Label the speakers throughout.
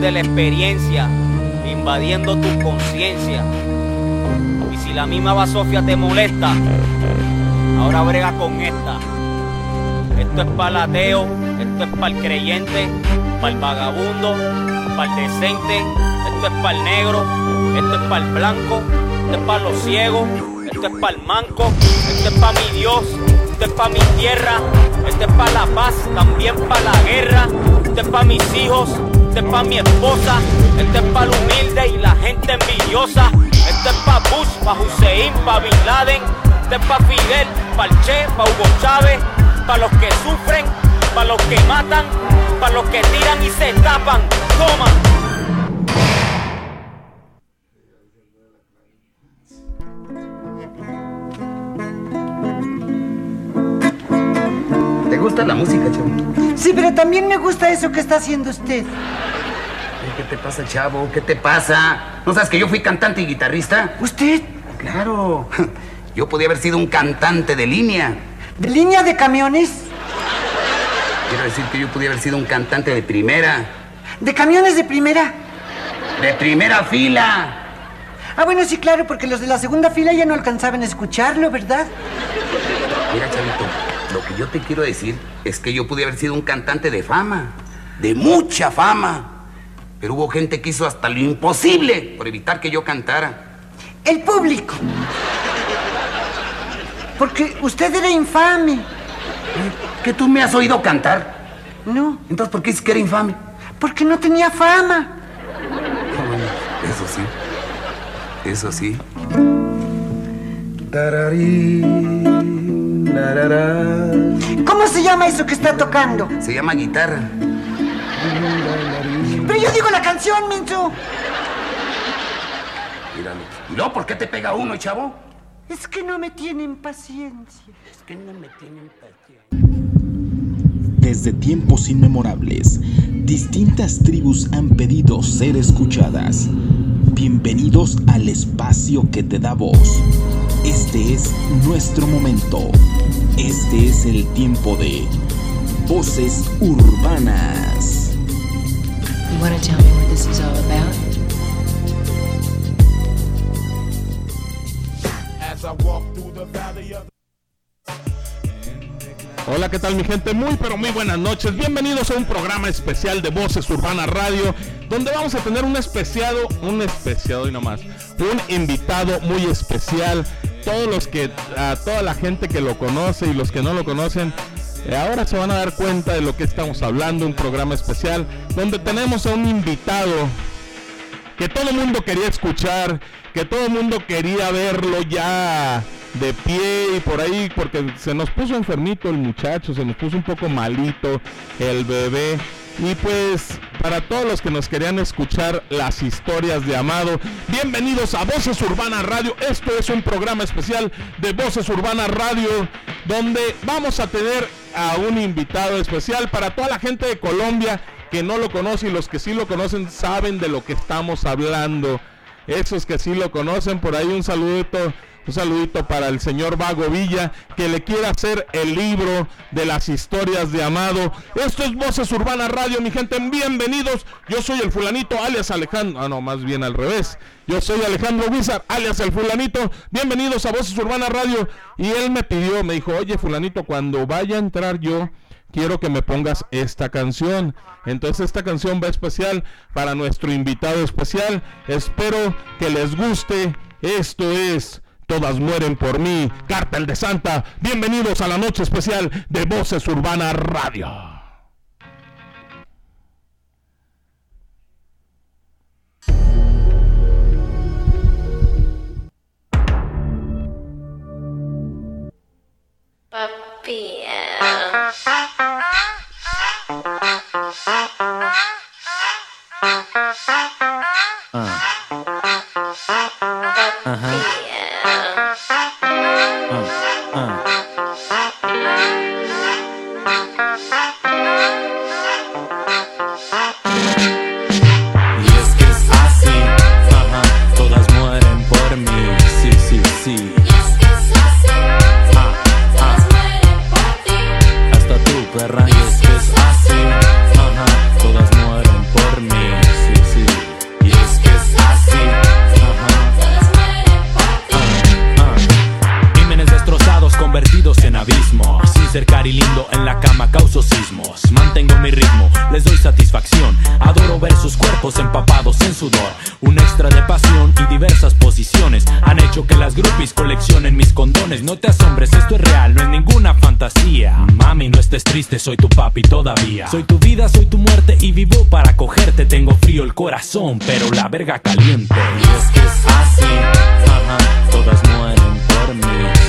Speaker 1: de la experiencia, invadiendo tu conciencia. Y si la misma basofia te molesta, ahora brega con esta. Esto es para el ateo, esto es para el creyente, para el vagabundo, para el decente, esto es para el negro, esto es para el blanco, esto es para los ciegos, esto es para el manco, esto es para mi Dios, esto es para mi tierra, esto es para la paz, también para la guerra, esto es para mis hijos, esto es para mi esposa, esto es para el humilde y la gente envidiosa, esto es para Bush, para Hussein, para Bin Laden, esto es para Fidel, para el Che, para Hugo Chávez, para los que sufren, para los que matan, para los que tiran y se tapan. Toma.
Speaker 2: Pero también me gusta eso que está haciendo usted.
Speaker 3: ¿Qué te pasa, chavo? ¿Qué te pasa? ¿No sabes que yo fui cantante y guitarrista?
Speaker 2: ¿Usted?
Speaker 3: Claro. Yo podía haber sido un cantante de línea.
Speaker 2: ¿De línea de camiones?
Speaker 3: Quiero decir que yo podía haber sido un cantante de primera.
Speaker 2: ¿De camiones de primera?
Speaker 3: ¡De primera fila!
Speaker 2: Ah, bueno, sí, claro, porque los de la segunda fila ya no alcanzaban a escucharlo, ¿verdad?
Speaker 3: Mira, chavito, lo que yo te quiero decir es que yo pude haber sido un cantante de fama. De mucha fama. Pero hubo gente que hizo hasta lo imposible por evitar que yo cantara.
Speaker 2: El público. Porque usted era infame.
Speaker 3: ¿Que tú me has oído cantar?
Speaker 2: No,
Speaker 3: Entonces, ¿por qué dices que era infame?
Speaker 2: porque no tenía fama.
Speaker 3: Ah, Eso sí. Eso sí.
Speaker 2: ¿Cómo se llama eso que está tocando?
Speaker 3: Se llama guitarra.
Speaker 2: Pero yo digo la canción, Mincho.
Speaker 3: Míralo. ¿Y luego por qué te pega uno, chavo?
Speaker 2: Es que no me tienen paciencia.
Speaker 3: Es que no me tienen paciencia.
Speaker 4: Desde tiempos inmemorables, distintas tribus han pedido ser escuchadas. Bienvenidos al espacio que te da voz. Este es nuestro momento. Este es el tiempo de Voces Urbanas.
Speaker 5: You want to tell me what this is all about?
Speaker 6: Hola, ¿qué tal mi gente? Muy pero muy buenas noches. Bienvenidos a un programa especial de Voces Urbana Radio, donde vamos a tener un especiado, un especiado y no más, un invitado muy especial. Todos los que, a toda la gente que lo conoce y los que no lo conocen, eh, ahora se van a dar cuenta de lo que estamos hablando, un programa especial donde tenemos a un invitado que todo el mundo quería escuchar, que todo el mundo quería verlo ya de pie y por ahí, porque se nos puso enfermito el muchacho, se nos puso un poco malito el bebé. Y pues para todos los que nos querían escuchar las historias de Amado, bienvenidos a Voces Urbana Radio. Esto es un programa especial de Voces Urbana Radio donde vamos a tener a un invitado especial para toda la gente de Colombia que no lo conoce y los que sí lo conocen saben de lo que estamos hablando. Esos que sí lo conocen, por ahí un saludito, un saludito para el señor Vago Villa, que le quiere hacer el libro de las historias de Amado. Esto es Voces Urbana Radio, mi gente, bienvenidos. Yo soy el fulanito, alias Alejandro, ah no, más bien al revés. Yo soy Alejandro Wizard, alias el fulanito. Bienvenidos a Voces Urbana Radio. Y él me pidió, me dijo, oye fulanito, cuando vaya a entrar yo, quiero que me pongas esta canción. Entonces esta canción va especial para nuestro invitado especial. Espero que les guste. Esto es Todas mueren por mí. Cártel de Santa. Bienvenidos a la noche especial de Voces Urbana Radio.
Speaker 7: Papi.
Speaker 8: Y ser cari lindo en la cama causo sismos. Mantengo mi ritmo, les doy satisfacción. Adoro ver sus cuerpos empapados en sudor. Un extra de pasión y diversas posiciones han hecho que las groupies coleccionen mis condones. No te asombres, esto es real, no es ninguna fantasía. Mami, no estés triste, soy tu papi todavía. Soy tu vida, soy tu muerte y vivo para cogerte. Tengo frío el corazón, pero la verga caliente. Y es que es así, ajá, todas mueren por mí.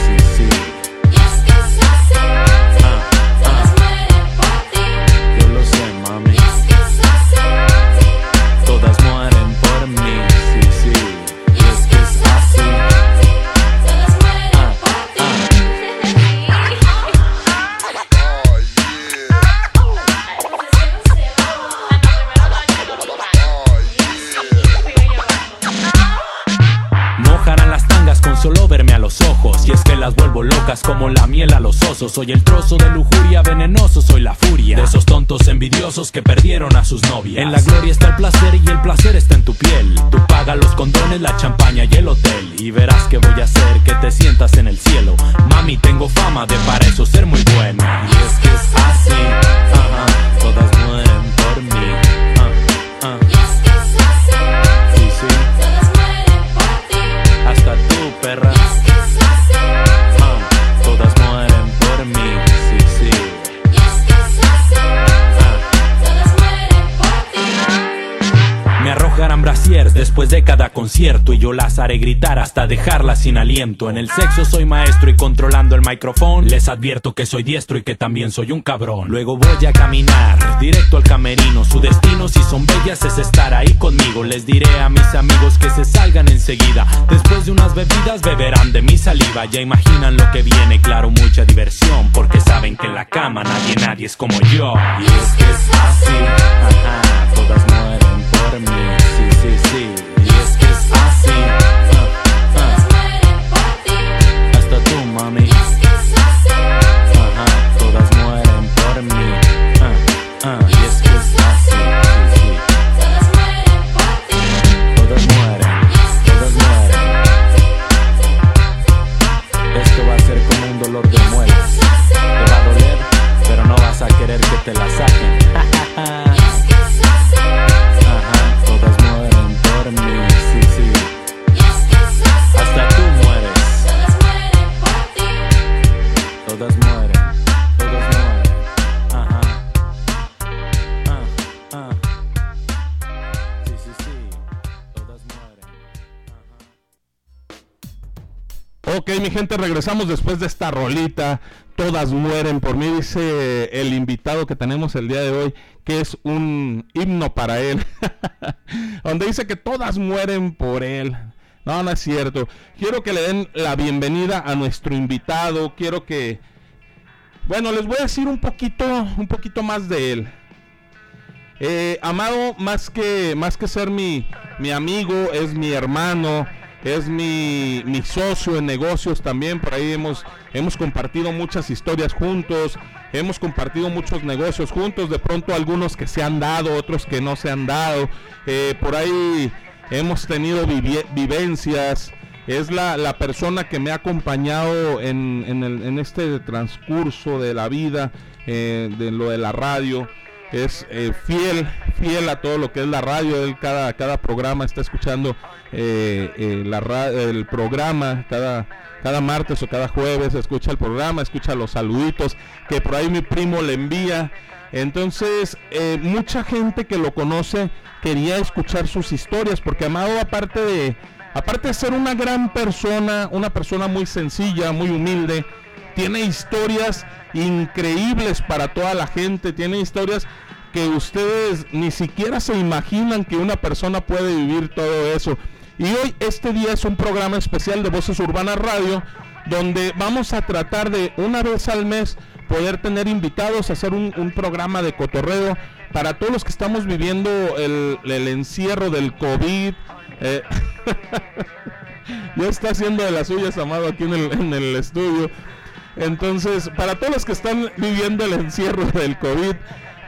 Speaker 8: Vuelvo locas como la miel a los osos. Soy el trozo de lujuria venenoso, soy la furia De esos tontos envidiosos que perdieron a sus novias. En la gloria está el placer y el placer está en tu piel. Tú pagas los condones, la champaña y el hotel. Y verás que voy a hacer que te sientas en el cielo. Mami, tengo fama de para eso ser muy buena Y es que es así, ajá, todas mueren después de cada concierto Y yo las haré gritar hasta dejarlas sin aliento. En el sexo soy maestro y controlando el micrófono. Les advierto que soy diestro y que también soy un cabrón. Luego voy a caminar directo al camerino. Su destino si son bellas es estar ahí conmigo. Les diré a mis amigos que se salgan enseguida. Después de unas bebidas beberán de mi saliva. Ya imaginan lo que viene, claro, mucha diversión. Porque saben que en la cama nadie, nadie es como yo. Y es que es así, ajá, todas mueren por mí, sí, sí, sí Y es que es así, ah, ah, hasta tú, mami
Speaker 6: Ok, mi gente, regresamos después de esta rolita. Todas mueren por mí, dice el invitado que tenemos el día de hoy, que es un himno para él. Donde dice que todas mueren por él. No, no es cierto. Quiero que le den la bienvenida a nuestro invitado. Quiero que... Bueno, les voy a decir un poquito, un poquito más de él. Eh, Amado, más que, más que ser mi, mi amigo, es mi hermano, es mi, mi socio en negocios también. Por ahí hemos, hemos compartido muchas historias juntos, hemos compartido muchos negocios juntos. De pronto algunos que se han dado, otros que no se han dado. Eh, por ahí hemos tenido vivencias. Es la, la persona que me ha acompañado en, en este transcurso de la vida, eh, de lo de la radio es eh, fiel, fiel a todo lo que es la radio. Él cada, cada programa está escuchando eh, eh, la el programa, cada, cada martes o cada jueves escucha el programa, escucha los saluditos que por ahí mi primo le envía. Entonces, mucha gente que lo conoce quería escuchar sus historias, porque Amado, aparte de, aparte de ser una gran persona, una persona muy sencilla, muy humilde, tiene historias increíbles para toda la gente, tiene historias que ustedes ni siquiera se imaginan que una persona puede vivir todo eso. Y hoy este día es un programa especial de Voces Urbanas Radio donde vamos a tratar de una vez al mes poder tener invitados, hacer un, programa de cotorreo para todos los que estamos viviendo el, encierro del COVID. eh, ya está haciendo de las suyas, Amado, aquí en el estudio. Entonces, para todos los que están viviendo el encierro del COVID,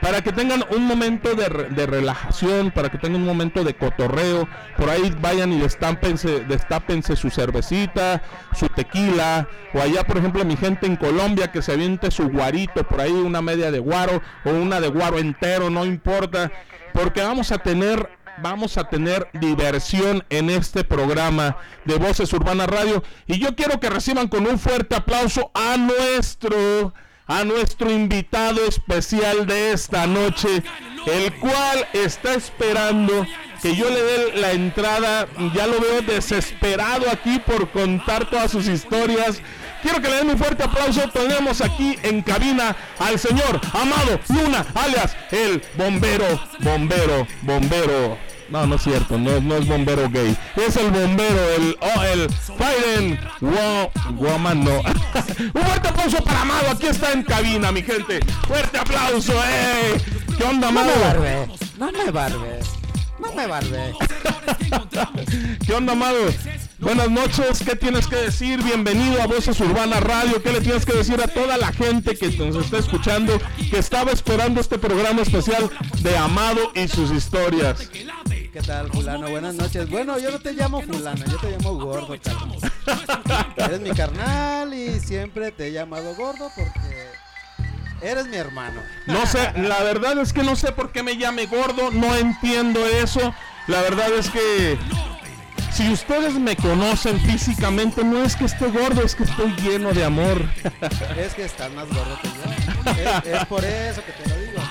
Speaker 6: para que tengan un momento de, de relajación, para que tengan un momento de cotorreo, por ahí vayan y destápense, destápense su cervecita, su tequila, o allá, por ejemplo, mi gente en Colombia que se aviente su guarito, por ahí una media de guaro o una de guaro entero, no importa. porque vamos a tener vamos a tener diversión en este programa de Voces Urbana Radio y yo quiero que reciban con un fuerte aplauso a nuestro a nuestro invitado especial de esta noche, el cual está esperando que yo le dé la entrada, ya lo veo desesperado aquí por contar todas sus historias. Quiero que le den un fuerte aplauso. Tenemos aquí en cabina al señor Amado Luna, alias el bombero, bombero, bombero. No, no es cierto, no, no es bombero gay. Es el bombero, el, oh, el Biden Woman, no. Un fuerte aplauso para Amado, aquí está en cabina, mi gente. Fuerte aplauso, eh. ¿Qué onda, Amado?
Speaker 7: No me barbe, no me barbe. No me barbe.
Speaker 6: ¿Qué onda, Amado? Buenas noches, ¿qué tienes que decir? Bienvenido a Voces Urbana Radio. ¿Qué le tienes que decir a toda la gente que nos está escuchando, que estaba esperando este programa especial de Amado y sus historias?
Speaker 7: ¿Qué tal, fulano? Buenas noches. Bueno, yo no te llamo fulano, yo te llamo gordo, carnal. Eres mi carnal y siempre te he llamado gordo porque eres mi hermano.
Speaker 6: No sé, la verdad es que no sé por qué me llame gordo, no entiendo eso. La verdad es que si ustedes me conocen físicamente, no es que esté gordo, es que estoy lleno de amor.
Speaker 7: Es que estás más gordo que yo. Es, por eso que te lo digo.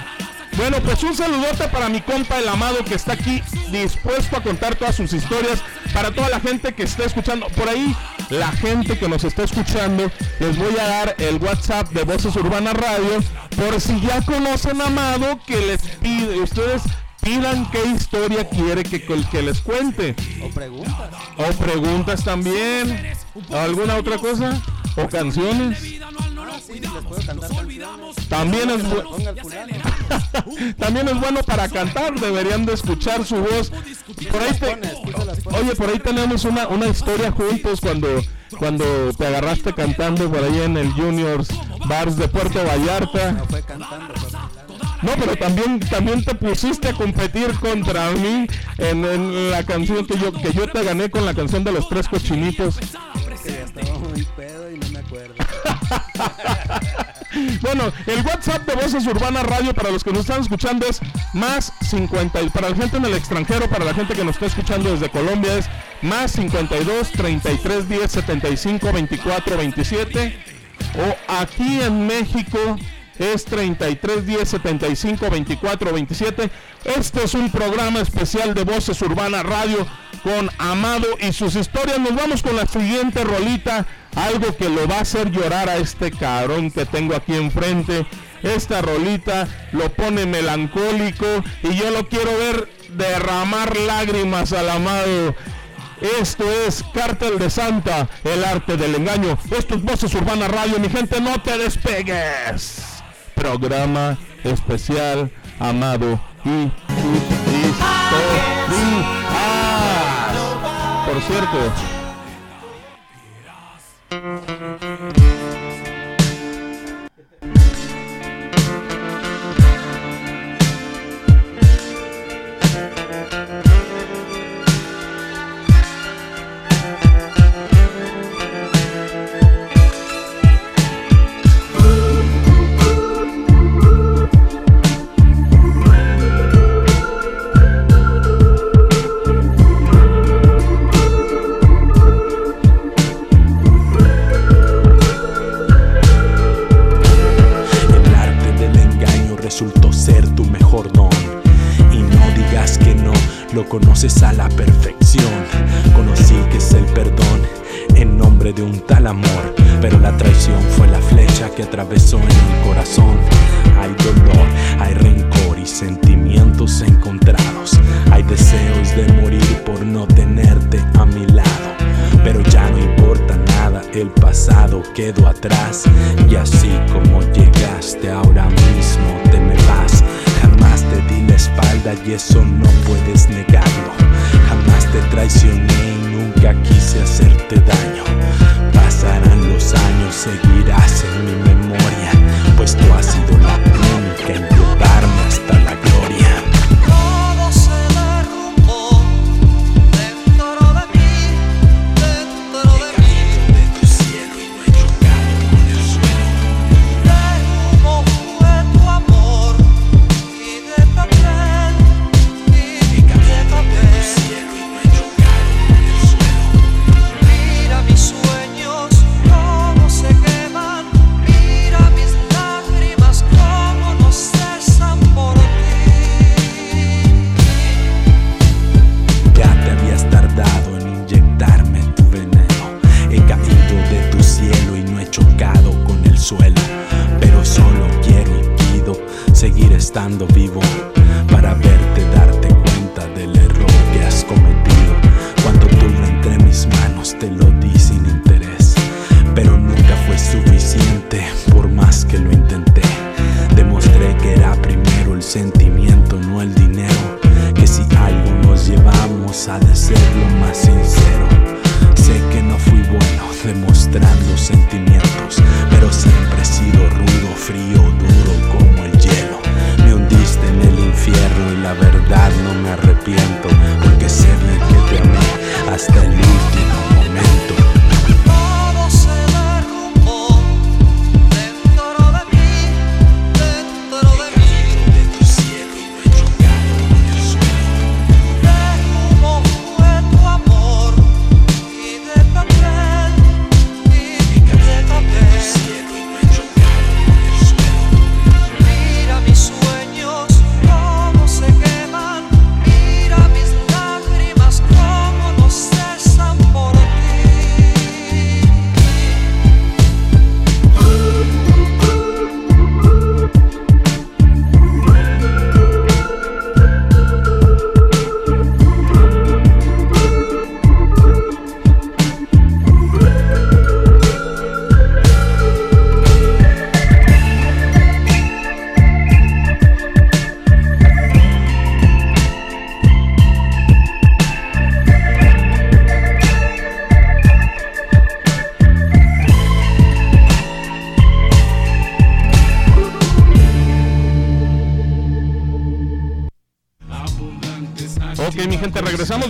Speaker 6: Bueno, pues un saludote para mi compa el amado que está aquí dispuesto a contar todas sus historias. Para toda la gente que está escuchando, por ahí, la gente que nos está escuchando, les voy a dar el WhatsApp de Voces Urbana Radio. Por si ya conocen a Amado, que les pide, ustedes pidan qué historia quiere que, que les cuente.
Speaker 7: O preguntas.
Speaker 6: O preguntas también. ¿Alguna otra cosa? ¿O canciones? También es, También es bueno para cantar, deberían de escuchar su voz. Por ahí Oye, por ahí tenemos una, una historia juntos cuando, cuando te agarraste cantando por ahí en el Juniors Bars de Puerto Vallarta.
Speaker 7: No fue cantando,
Speaker 6: no, pero también, también te pusiste a competir contra mí en, la canción que yo, que yo te gané con la canción de los tres cochinitos.
Speaker 7: estaba muy pedo y no me acuerdo.
Speaker 6: bueno, el WhatsApp de Voces Urbana Radio para los que nos están escuchando es más 50 y para la gente en el extranjero, para la gente que nos está escuchando desde Colombia es más 52 33 10 75 24 27 o aquí en México es 33 10 75 24 27. Este es un programa especial de Voces Urbana Radio con Amado y sus historias. Nos vamos con la siguiente rolita, algo que lo va a hacer llorar a este cabrón que tengo aquí enfrente. Esta rolita lo pone melancólico y yo lo quiero ver derramar lágrimas al amado. Esto es Cártel de Santa, el arte del engaño. Esto es Voces Urbana Radio, mi gente, no te despegues programa especial amado y Por cierto,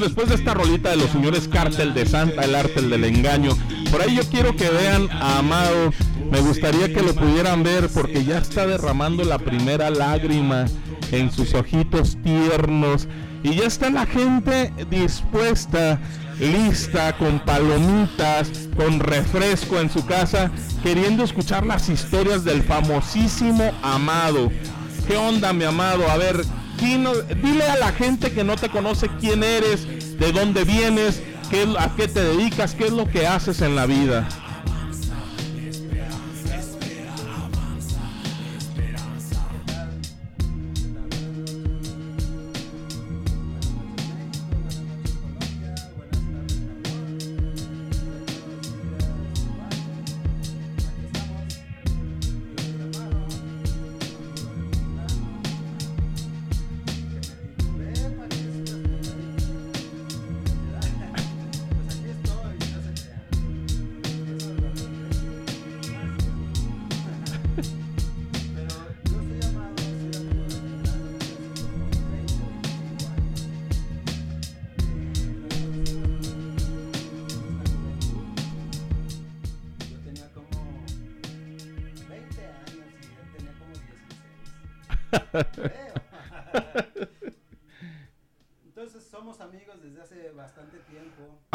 Speaker 6: después de esta rolita de los señores Cártel de Santa, el arte del engaño. Por ahí yo quiero que vean a Amado. Me gustaría que lo pudieran ver porque ya está derramando la primera lágrima en sus ojitos tiernos. Y ya está la gente dispuesta, lista, con palomitas, con refresco en su casa, queriendo escuchar las historias del famosísimo Amado. ¿Qué onda, mi amado? A ver, dile a la gente que no te conoce quién eres, de dónde vienes, qué, a qué te dedicas, qué es lo que haces en la vida.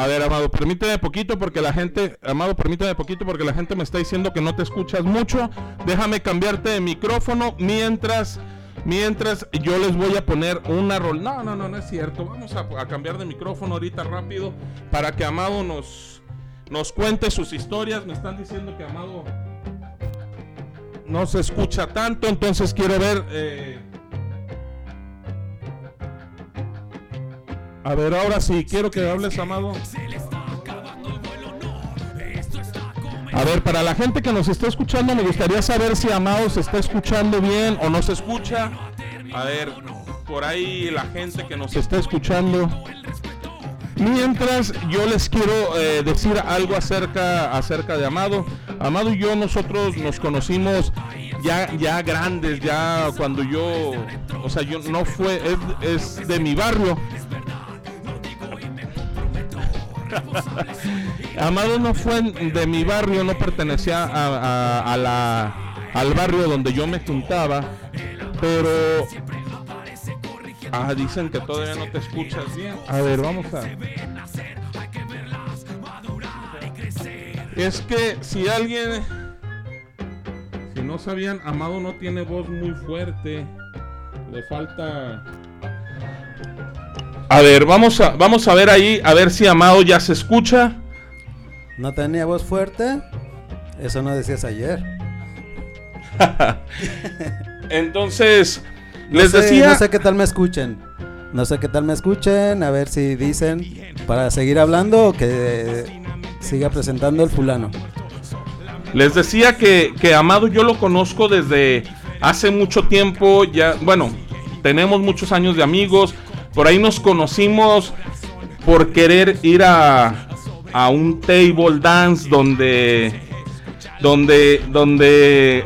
Speaker 6: A ver, Amado, permíteme poquito porque la gente, Amado, permíteme poquito porque la gente me está diciendo que no te escuchas mucho. Déjame cambiarte de micrófono mientras, mientras yo les voy a poner una rol. No, no, no, no es cierto. Vamos a, cambiar de micrófono ahorita rápido para que Amado nos, nos cuente sus historias. Me están diciendo que Amado no se escucha tanto, entonces quiero ver. eh, A ver, ahora sí, quiero que hables, Amado. A ver, para la gente que nos está escuchando, me gustaría saber si Amado se está escuchando bien o no se escucha. A ver, por ahí la gente que nos está escuchando. Mientras yo les quiero eh, decir algo acerca, acerca de Amado. Amado y yo nosotros nos conocimos ya, ya grandes, ya cuando yo, o sea, yo no fue, es, es de mi barrio. Amado no fue de mi barrio, no pertenecía a, la, al barrio donde yo me juntaba, pero... Ah, dicen que todavía no te escuchas bien. A ver, vamos a... Es que si alguien... Si no sabían, Amado no tiene voz muy fuerte. Le falta... A ver, vamos a, vamos a ver ahí, a ver si Amado ya se escucha.
Speaker 7: No tenía voz fuerte. Eso no decías ayer.
Speaker 6: Entonces,
Speaker 7: No
Speaker 6: les
Speaker 7: sé-
Speaker 6: decía,
Speaker 7: No sé qué tal me escuchen. No sé qué tal me escuchen. A ver si dicen para seguir hablando o que siga presentando el fulano.
Speaker 6: les decía que, que Amado yo lo conozco desde hace mucho tiempo, ya, bueno, tenemos muchos años de amigos, por ahí nos conocimos por querer ir a, a un table dance donde donde donde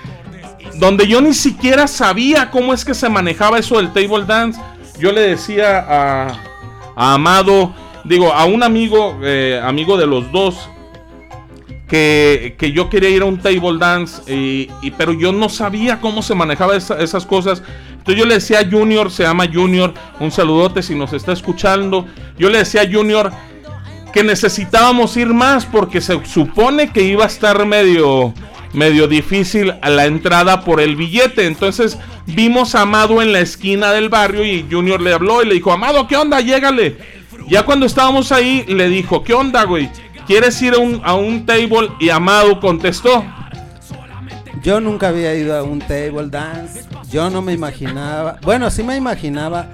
Speaker 6: donde yo ni siquiera sabía cómo es que se manejaba eso del table dance. Yo le decía a, a Amado, digo, a un amigo, eh, amigo de los dos, que, que yo quería ir a un table dance, y, y- pero yo no sabía cómo se manejaba esa- esas cosas. Entonces yo le decía a Junior, se llama Junior, un saludote si nos está escuchando. Yo le decía a Junior que necesitábamos ir más porque se supone que iba a estar medio medio difícil a la entrada por el billete. Entonces vimos a Amado en la esquina del barrio y Junior le habló y le dijo, Amado, ¿qué onda? Llégale. Ya cuando estábamos ahí, le dijo, ¿qué onda, güey? ¿Quieres ir a un, a un table? Y Amado contestó,
Speaker 7: Yo nunca había ido a un table dance. Yo no me imaginaba. Bueno, sí me imaginaba.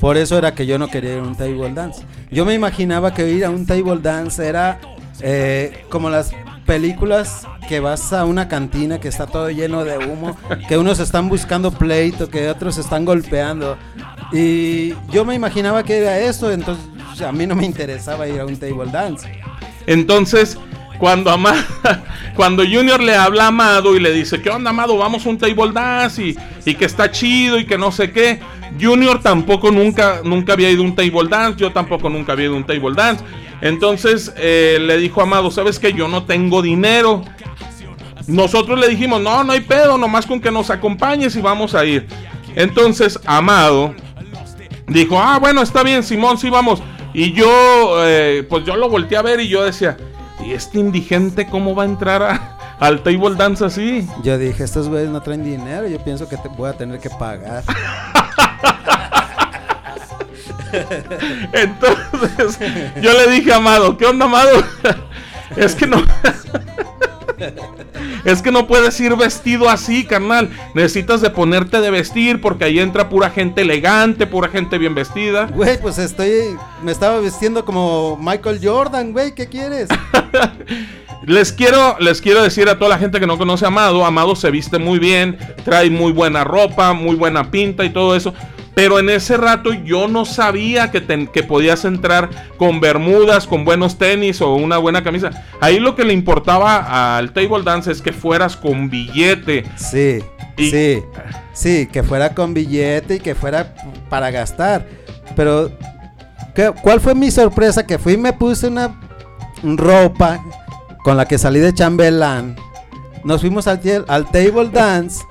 Speaker 7: Por eso era que yo no quería ir a un table dance. Yo me imaginaba que ir a un table dance era eh, como las películas que vas a una cantina que está todo lleno de humo, que unos están buscando pleito, que otros están golpeando. Y yo me imaginaba que era eso, entonces a mí no me interesaba ir a un table dance.
Speaker 6: Entonces, cuando Ama- cuando Junior le habla a Amado y le dice, ¿qué onda, Amado? Vamos a un table dance y, y que está chido y que no sé qué. Junior tampoco nunca, nunca había ido a un table dance, yo tampoco nunca había ido a un table dance. Entonces eh, le dijo a Amado, ¿sabes que Yo no tengo dinero. Nosotros le dijimos, no, no hay pedo, nomás con que nos acompañes y vamos a ir. Entonces, Amado dijo, ah, bueno, está bien, Simón, sí vamos. Y yo, eh, pues yo lo volteé a ver y yo decía, ¿y este indigente cómo va a entrar a- al table dance así?
Speaker 7: Yo dije, estos güeyes no traen dinero, yo pienso que te voy a tener que pagar.
Speaker 6: Entonces, yo le dije a Amado, ¿qué onda, Amado? Es que no. Es que no puedes ir vestido así, carnal. Necesitas de ponerte de vestir porque ahí entra pura gente elegante, pura gente bien vestida.
Speaker 7: Güey, pues estoy. Me estaba vistiendo como Michael Jordan, güey, ¿qué quieres?
Speaker 6: Les quiero, les quiero decir a toda la gente que no conoce a Amado, Amado se viste muy bien, trae muy buena ropa, muy buena pinta y todo eso. Pero en ese rato yo no sabía que, que podías entrar con bermudas, con buenos tenis o una buena camisa. Ahí lo que le importaba al table dance es que fueras con billete.
Speaker 7: Sí,
Speaker 6: Y-
Speaker 7: sí, sí, que fuera con billete y que fuera para gastar. Pero, ¿qué- ¿cuál fue mi sorpresa? Que fui y me puse una ropa con la que salí de chambelán. Nos fuimos al table dance.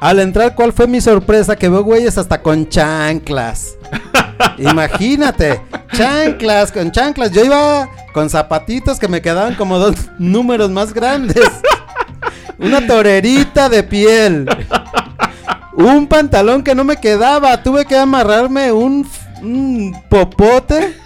Speaker 7: Al entrar, ¿cuál fue mi sorpresa? Que veo güeyes hasta con chanclas. Imagínate, chanclas, con chanclas. Yo iba con zapatitos que me quedaban como dos números más grandes. Una torerita de piel. Un pantalón que no me quedaba. Tuve que amarrarme un, un popote.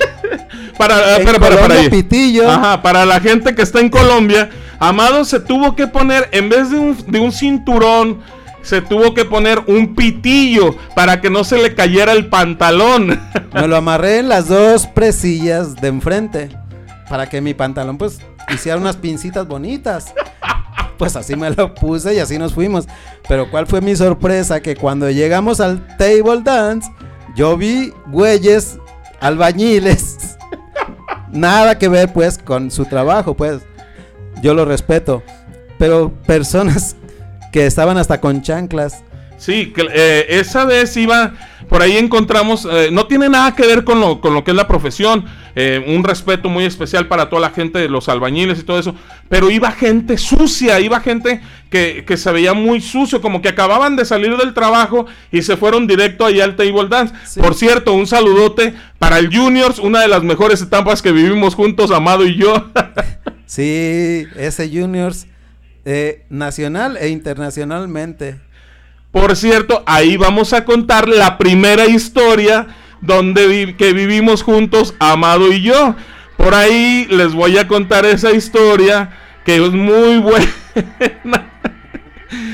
Speaker 6: Para,
Speaker 7: En
Speaker 6: para, para, para
Speaker 7: Colombia,
Speaker 6: ahí.
Speaker 7: pitillo.
Speaker 6: Ajá, para la gente que está en Colombia, Amado se tuvo que poner, en vez de un, de un cinturón, se tuvo que poner un pitillo para que no se le cayera el pantalón.
Speaker 7: Me lo amarré en las dos presillas de enfrente. Para que mi pantalón pues hiciera unas pincitas bonitas. Pues así me lo puse y así nos fuimos. Pero cuál fue mi sorpresa que cuando llegamos al table dance, yo vi güeyes albañiles. Nada que ver pues con su trabajo, pues. Yo lo respeto. Pero personas que estaban hasta con chanclas.
Speaker 6: Sí, que, eh, esa vez iba, por ahí encontramos, eh, no tiene nada que ver con lo, con lo que es la profesión, eh, un respeto muy especial para toda la gente de los albañiles y todo eso, pero iba gente sucia, iba gente que, que se veía muy sucio, como que acababan de salir del trabajo y se fueron directo allá al table dance.
Speaker 7: Sí.
Speaker 6: Por cierto, un saludote para el Juniors, una de las mejores etapas que vivimos juntos, Amado y yo.
Speaker 7: Sí, ese juniors eh, nacional e internacionalmente.
Speaker 6: Por cierto, ahí vamos a contar la primera historia donde que vivimos juntos, Amado y yo. Por ahí les voy a contar esa historia que es muy buena.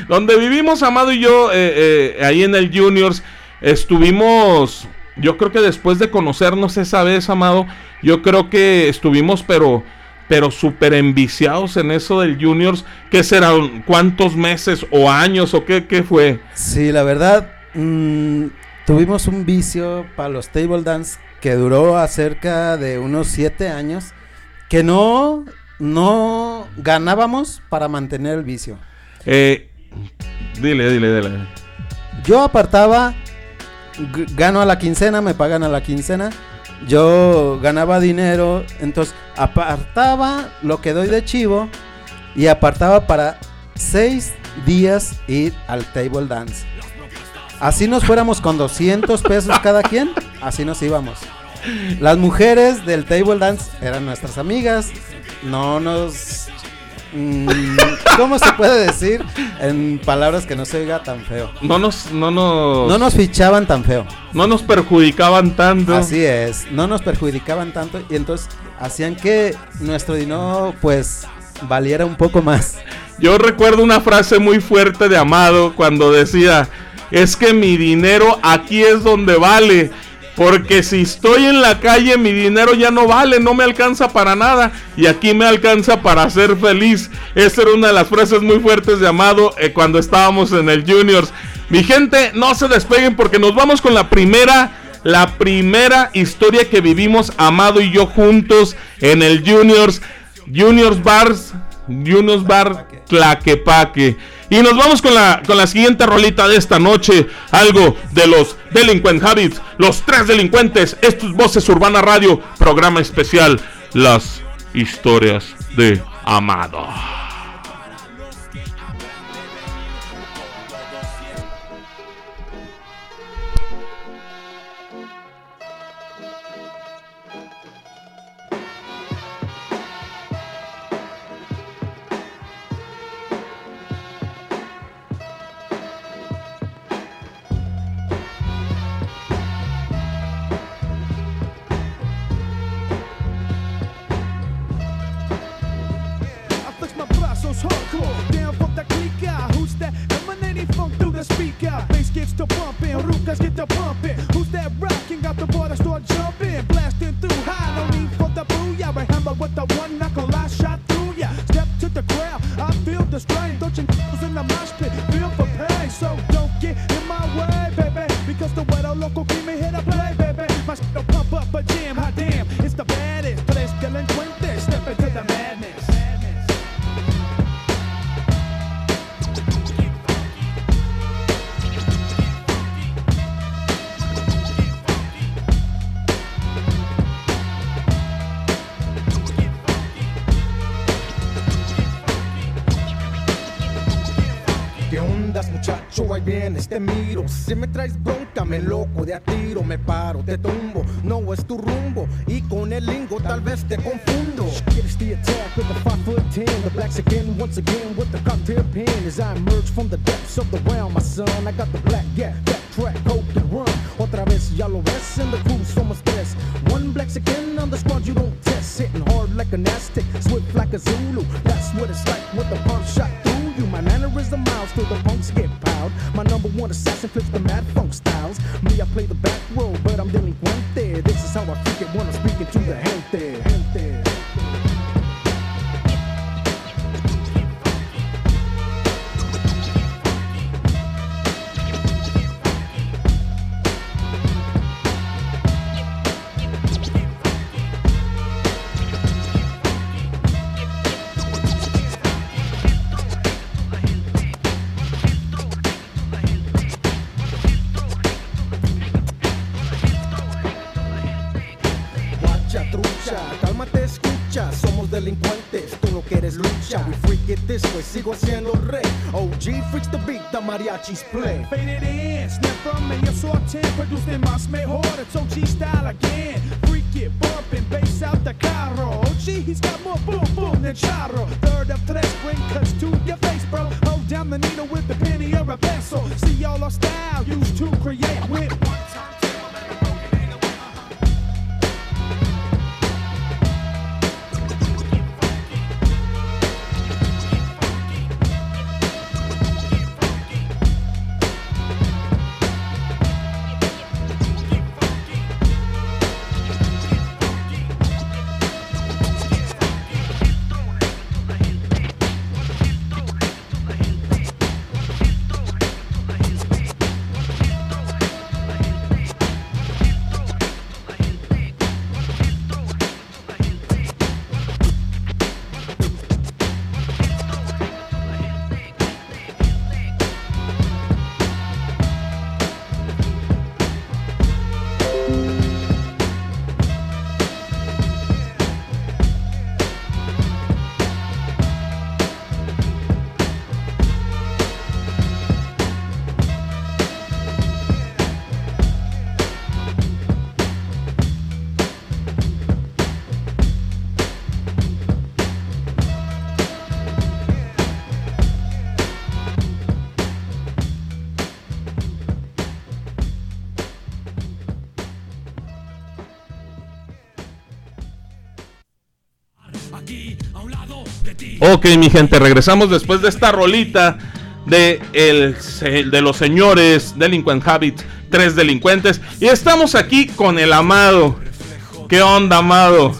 Speaker 6: donde vivimos Amado y yo, eh, eh, ahí en el Juniors, estuvimos, yo creo que después de conocernos esa vez, Amado, yo creo que estuvimos, pero pero súper enviciados en eso del Juniors. ¿Qué serán? ¿Cuántos meses o años o qué, qué fue?
Speaker 7: Sí, la verdad, mm, tuvimos un vicio para los table dance que duró acerca de unos siete años, que no, no ganábamos para mantener el vicio.
Speaker 6: Eh, dile, dile, dile.
Speaker 7: Yo apartaba, gano a la quincena, me pagan a la quincena. Yo ganaba dinero, entonces apartaba lo que doy de chivo y apartaba para seis días ir al table dance. Así nos fuéramos con 200 pesos cada quien, así nos íbamos. Las mujeres del table dance eran nuestras amigas, no nos... mm, ¿Cómo se puede decir en palabras que no se oiga tan feo?
Speaker 6: No nos, no nos,
Speaker 7: No nos fichaban tan feo.
Speaker 6: no nos perjudicaban tanto.
Speaker 7: Así es, no nos perjudicaban tanto y entonces hacían que nuestro dinero pues valiera un poco más.
Speaker 6: Yo recuerdo una frase muy fuerte de Amado cuando decía, es que mi dinero aquí es donde vale. Porque si estoy en la calle mi dinero ya no vale, no me alcanza para nada. Y aquí me alcanza para ser feliz. Esa era una de las frases muy fuertes de Amado eh, cuando estábamos en el Juniors. Mi gente, no se despeguen porque nos vamos con la primera, la primera historia que vivimos Amado y yo juntos en el Juniors. Juniors Bars, Juniors Bar Tlaquepaque. Y nos vamos con la, con la siguiente rolita de esta noche. Algo de los Delinquent Habits. Los tres delincuentes. Esto es Voces Urbana Radio. Programa especial. Las historias de Amado.
Speaker 9: Te miro Si me traes
Speaker 6: Ok, mi gente, regresamos después de esta rolita de, el, de los señores Delinquent Habits, tres delincuentes. Y estamos aquí con el amado. ¿Qué onda, amado?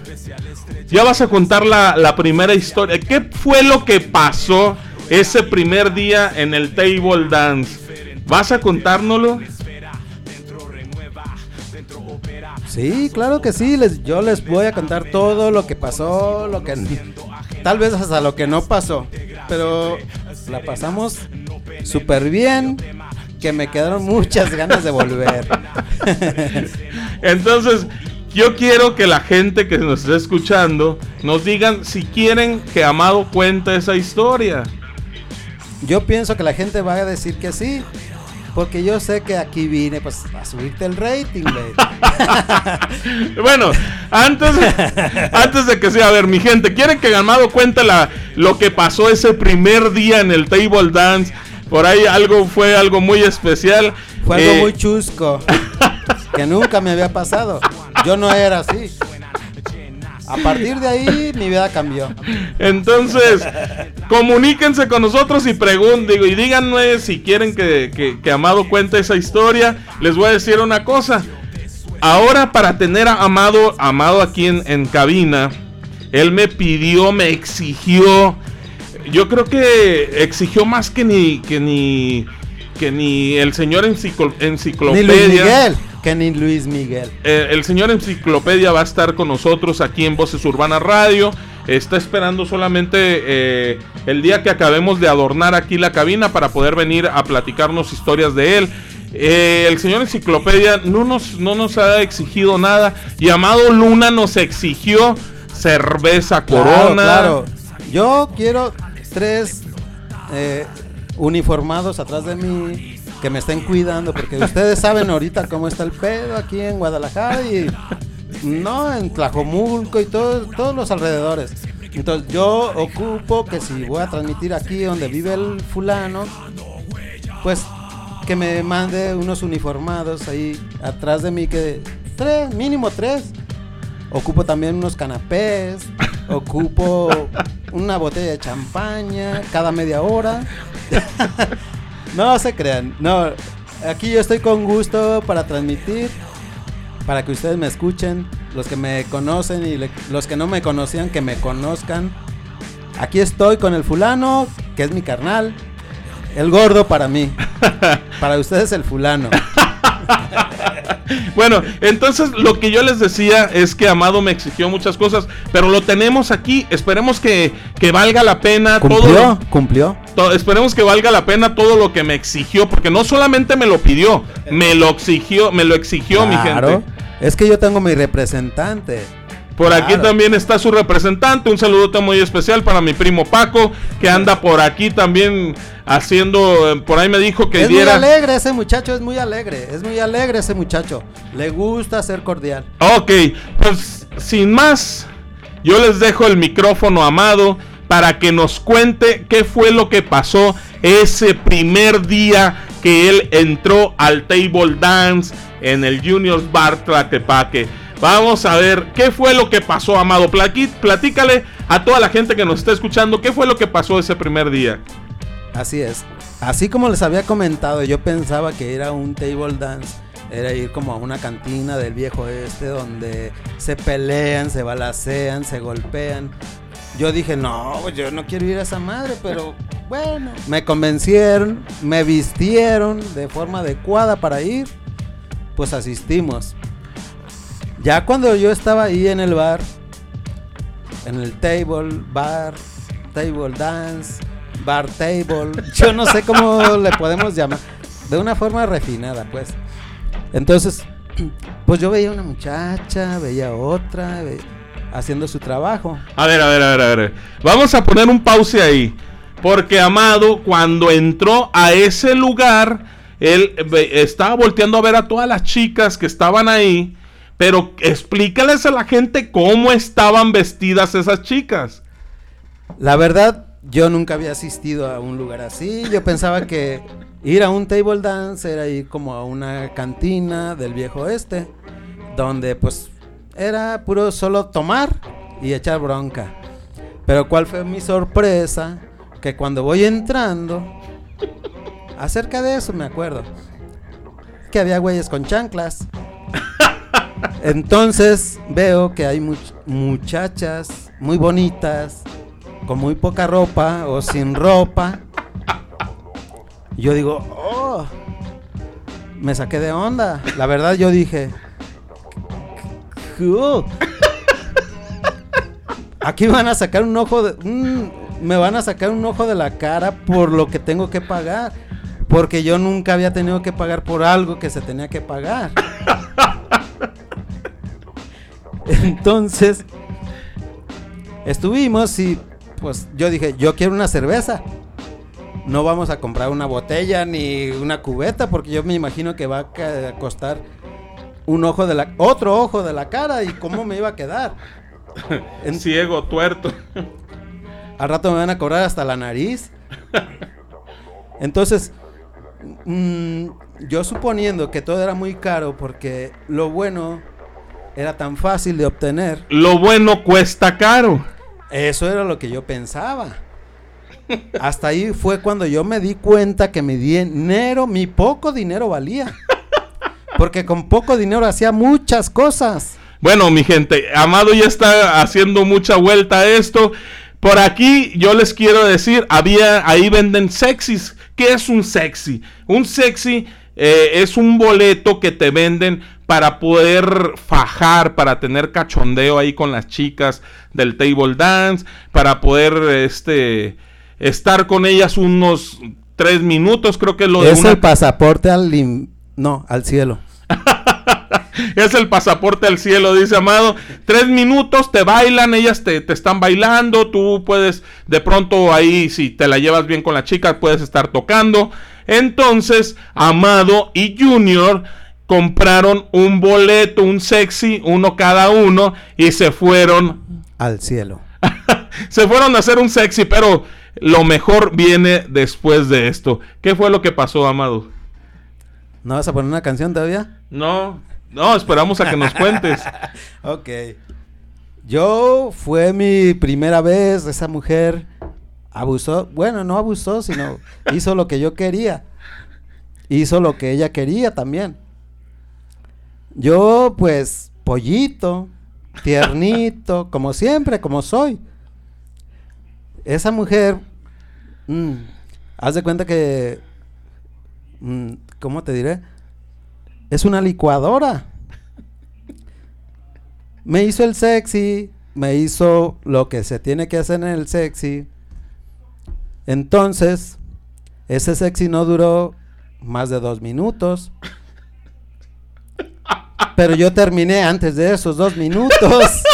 Speaker 6: Ya vas a contar la, la primera historia. ¿Qué fue lo que pasó ese primer día en el table dance? ¿Vas a contárnoslo?
Speaker 7: Sí, claro que sí. Les, yo les voy a contar todo lo que pasó, lo que tal vez hasta lo que no pasó. Pero la pasamos súper bien. Que me quedaron muchas ganas de volver.
Speaker 6: Entonces, yo quiero que la gente que nos esté escuchando nos digan si quieren que Amado cuente esa historia.
Speaker 7: Yo pienso que la gente va a decir que sí. Porque yo sé que aquí vine pues a subirte el rating, baby.
Speaker 6: Bueno, antes, antes de que sea, a ver, mi gente, ¿quieren que Amado cuente la, lo que pasó ese primer día en el table dance? Por ahí algo fue algo muy especial.
Speaker 7: Fue algo
Speaker 6: Eh,
Speaker 7: muy chusco. que nunca me había pasado. Yo no era así. A partir de ahí mi vida cambió.
Speaker 6: Entonces, comuníquense con nosotros y pregunten, y díganme si quieren que, que- que Amado cuente esa historia. Les voy a decir una cosa. Ahora para tener a Amado, Amado aquí en, en cabina, él me pidió, me exigió. Yo creo que exigió más que ni que ni que ni el señor enciclo-
Speaker 7: Ni
Speaker 6: enciclopedia.
Speaker 7: Luis Miguel. Que ni Luis Miguel.
Speaker 6: Eh, el señor Enciclopedia va a estar con nosotros aquí en Voces Urbanas Radio. Está esperando solamente eh, el día que acabemos de adornar aquí la cabina para poder venir a platicarnos historias de él. Eh, el señor Enciclopedia no nos, no nos ha exigido nada. Y Amado Luna nos exigió cerveza
Speaker 7: Claro,
Speaker 6: corona.
Speaker 7: claro. Yo quiero tres eh, uniformados atrás de mí que me estén cuidando, porque ustedes saben ahorita cómo está el pedo aquí en Guadalajara y no en Tlajomulco y todo- todos los alrededores. Entonces yo ocupo que si voy a transmitir aquí donde vive el fulano, pues que me mande unos uniformados ahí atrás de mí que tres, mínimo tres. Ocupo también unos canapés, ocupo una botella de champaña cada media hora. no se crean, no. Aquí yo estoy con gusto para transmitir, para que ustedes me escuchen, los que me conocen y le- los que no me conocían, que me conozcan. Aquí estoy con el fulano, que es mi carnal, el gordo para mí, para ustedes el fulano.
Speaker 6: Bueno, entonces lo que yo les decía es que Amado me exigió muchas cosas, pero lo tenemos aquí. Esperemos que, que valga la pena todo.
Speaker 7: Cumplió, cumplió.
Speaker 6: To- esperemos que valga la pena todo lo que me exigió, porque no solamente me lo pidió, me lo exigió, me lo exigió mi
Speaker 7: Claro.
Speaker 6: gente.
Speaker 7: Es que yo tengo mi representante.
Speaker 6: Por aquí también está su representante, un saludote muy especial para mi primo Paco, que anda por aquí también haciendo, por ahí me dijo que
Speaker 7: es muy
Speaker 6: diera...
Speaker 7: alegre ese muchacho, es muy alegre, es muy alegre ese muchacho. Le gusta ser cordial.
Speaker 6: Ok, pues sin más, yo les dejo el micrófono amado para que nos cuente qué fue lo que pasó ese primer día que él entró al table dance en el Juniors Bar Tlaquepaque. Vamos a ver qué fue lo que pasó, amado. Platícale a toda la gente que nos está escuchando qué fue lo que pasó ese primer día.
Speaker 7: Así es. Así como les había comentado, yo pensaba que ir a un table dance era ir como a una cantina del viejo este donde se pelean, se balacean, se golpean. Yo dije, no, pues yo no quiero ir a esa madre, pero bueno. Me convencieron, me vistieron de forma adecuada para ir, pues asistimos. Ya cuando yo estaba ahí en el bar, en el table, bar, table dance, bar table, yo no sé cómo le podemos llamar, de una forma refinada, pues. Entonces, pues yo veía una muchacha, veía otra, ve- haciendo su trabajo.
Speaker 6: A ver, a ver, a ver, a ver. Vamos a poner un pause ahí. Porque Amado, cuando entró a ese lugar, él estaba volteando a ver a todas las chicas que estaban ahí. Pero explícales a la gente cómo estaban vestidas esas chicas.
Speaker 7: La verdad, yo nunca había asistido a un lugar así. Yo pensaba que ir a un table dance era ir como a una cantina del viejo este, donde pues era puro solo tomar y echar bronca. Pero cuál fue mi sorpresa, que cuando voy entrando, acerca de eso me acuerdo, que había güeyes con chanclas. Entonces veo que hay much- muchachas muy bonitas, con muy poca ropa o sin ropa. Yo digo, oh, me saqué de onda. La verdad yo dije, "Uh, aquí van a sacar un ojo de, me van a sacar un ojo de la cara por lo que tengo que pagar. Porque yo nunca había tenido que pagar por algo que se tenía que pagar. Entonces, estuvimos y pues yo dije, yo quiero una cerveza. No vamos a comprar una botella ni una cubeta porque yo me imagino que va a costar un ojo de la otro ojo de la cara y cómo me iba a quedar.
Speaker 6: Ciego, tuerto.
Speaker 7: Al rato me van a cobrar hasta la nariz. Entonces, mm, yo suponiendo que todo era muy caro porque lo bueno era tan fácil de obtener.
Speaker 6: Lo bueno cuesta caro.
Speaker 7: Eso era lo que yo pensaba. Hasta ahí fue cuando yo me di cuenta que mi dinero, mi poco dinero valía. Porque con poco dinero hacía muchas cosas.
Speaker 6: Bueno, mi gente, Amado ya está haciendo mucha vuelta a esto. Por aquí yo les quiero decir, había, ahí venden sexys. ¿Qué es un sexy? Un sexy eh, es un boleto que te venden para poder fajar, para tener cachondeo ahí con las chicas del table dance, para poder este estar con ellas unos tres minutos, creo que es lo de
Speaker 7: es
Speaker 6: una
Speaker 7: el pasaporte al lim- no, al cielo.
Speaker 6: Es el pasaporte al cielo, dice Amado. Tres minutos, te bailan, ellas te, te están bailando, tú puedes, de pronto ahí, si te la llevas bien con la chica, puedes estar tocando. Entonces, Amado y Junior compraron un boleto, un sexy, uno cada uno, y se fueron,
Speaker 7: Al cielo.
Speaker 6: se fueron a hacer un sexy, pero lo mejor viene después de esto. ¿Qué fue lo que pasó, Amado?
Speaker 7: ¿No vas a poner una canción todavía?
Speaker 6: No, no, esperamos a que nos cuentes.
Speaker 7: Ok. Yo fue mi primera vez, esa mujer abusó, bueno, no abusó, sino hizo lo que yo quería. Hizo lo que ella quería también. Yo, pues, pollito, tiernito, como siempre, como soy. Esa mujer, mm, haz de cuenta que, ¿cómo te diré? Es una licuadora. Me hizo el sexy, me hizo lo que se tiene que hacer en el sexy. Entonces, ese sexy no duró más de dos minutos. Pero yo terminé antes de esos dos minutos.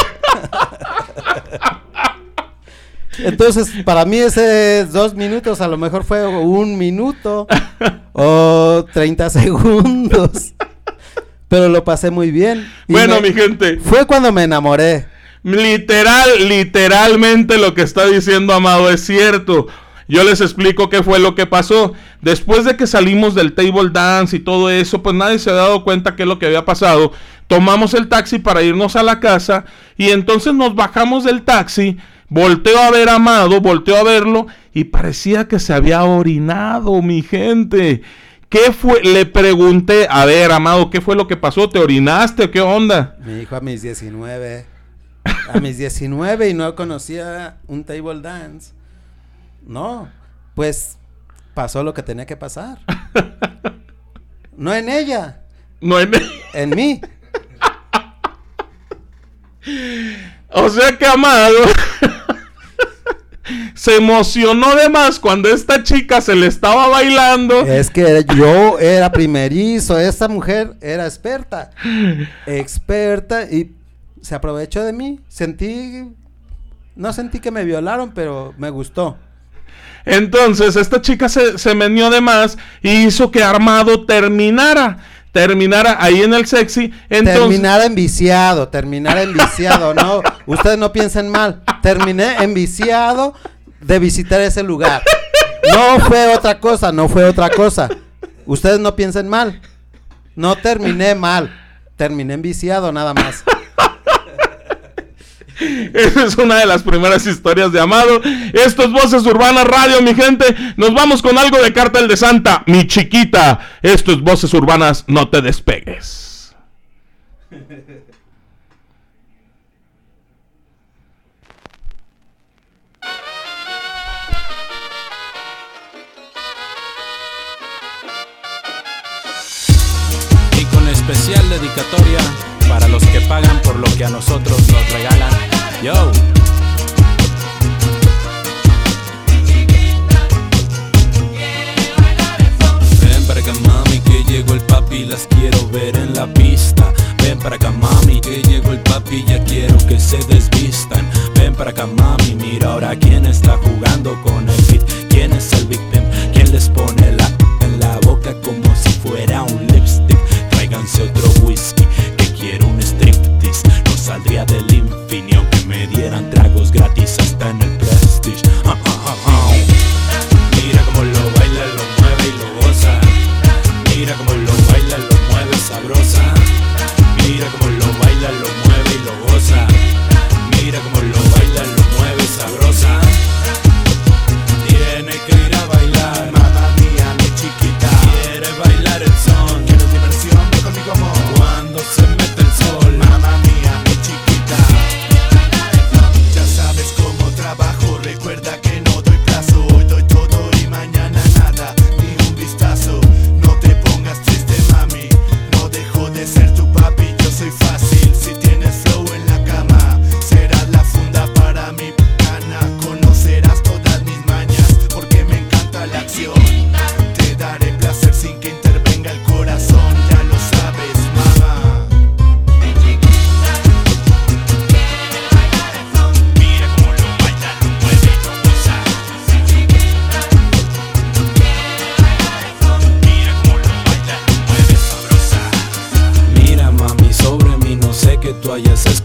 Speaker 7: Entonces, para mí ese dos minutos a lo mejor fue un minuto o 30 segundos. Pero lo pasé muy bien.
Speaker 6: Bueno,
Speaker 7: me-
Speaker 6: mi gente.
Speaker 7: Fue cuando me enamoré.
Speaker 6: Literal, literalmente lo que está diciendo Amado es cierto. Yo les explico qué fue lo que pasó. Después de que salimos del table dance y todo eso, pues nadie se ha dado cuenta qué es lo que había pasado. Tomamos el taxi para irnos a la casa y entonces nos bajamos del taxi. Volteo a ver a Amado, volteo a verlo y parecía que se había orinado, mi gente. ¿Qué fue? Le pregunté, a ver, Amado, ¿qué fue lo que pasó? ¿Te orinaste o qué onda?
Speaker 7: Mi hijo a mis 19. A mis 19 y no conocía un table dance. No, pues pasó lo que tenía que pasar. No en ella,
Speaker 6: No en...
Speaker 7: en mí.
Speaker 6: O sea que Amado se emocionó de más cuando esta chica se le estaba bailando.
Speaker 7: Es que yo era primerizo, esa mujer era experta. Experta y se aprovechó de mí. Sentí, no sentí que me violaron, pero me gustó.
Speaker 6: Entonces esta chica se, se meneó de más y hizo que Armado terminara. Terminara ahí en el sexy. Entonces,
Speaker 7: Terminar enviciado, terminar enviciado, no, ustedes no piensen mal. Terminé enviciado de visitar ese lugar. No fue otra cosa, no fue otra cosa. Ustedes no piensen mal. No terminé mal. Terminé viciado nada más.
Speaker 6: Esa es una de las primeras historias de Amado. Esto es Voces Urbanas Radio, mi gente. Nos vamos con algo de Cártel de Santa, mi chiquita. Esto es Voces Urbanas, no te despegues.
Speaker 8: para los que pagan por lo que a nosotros nos regalan. Yo. Ven para acá mami que llegó el papi, las quiero ver en la pista. Ven para acá mami que llegó el papi, ya quiero que se desvistan. Ven para acá mami, mira ahora quién está jugando con el beat, quién es el victim, quién les pone la en la boca como si fuera un lipstick. Tráiganse otro del infinio que me dieran tragos gratis hasta en el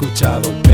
Speaker 8: escuchado.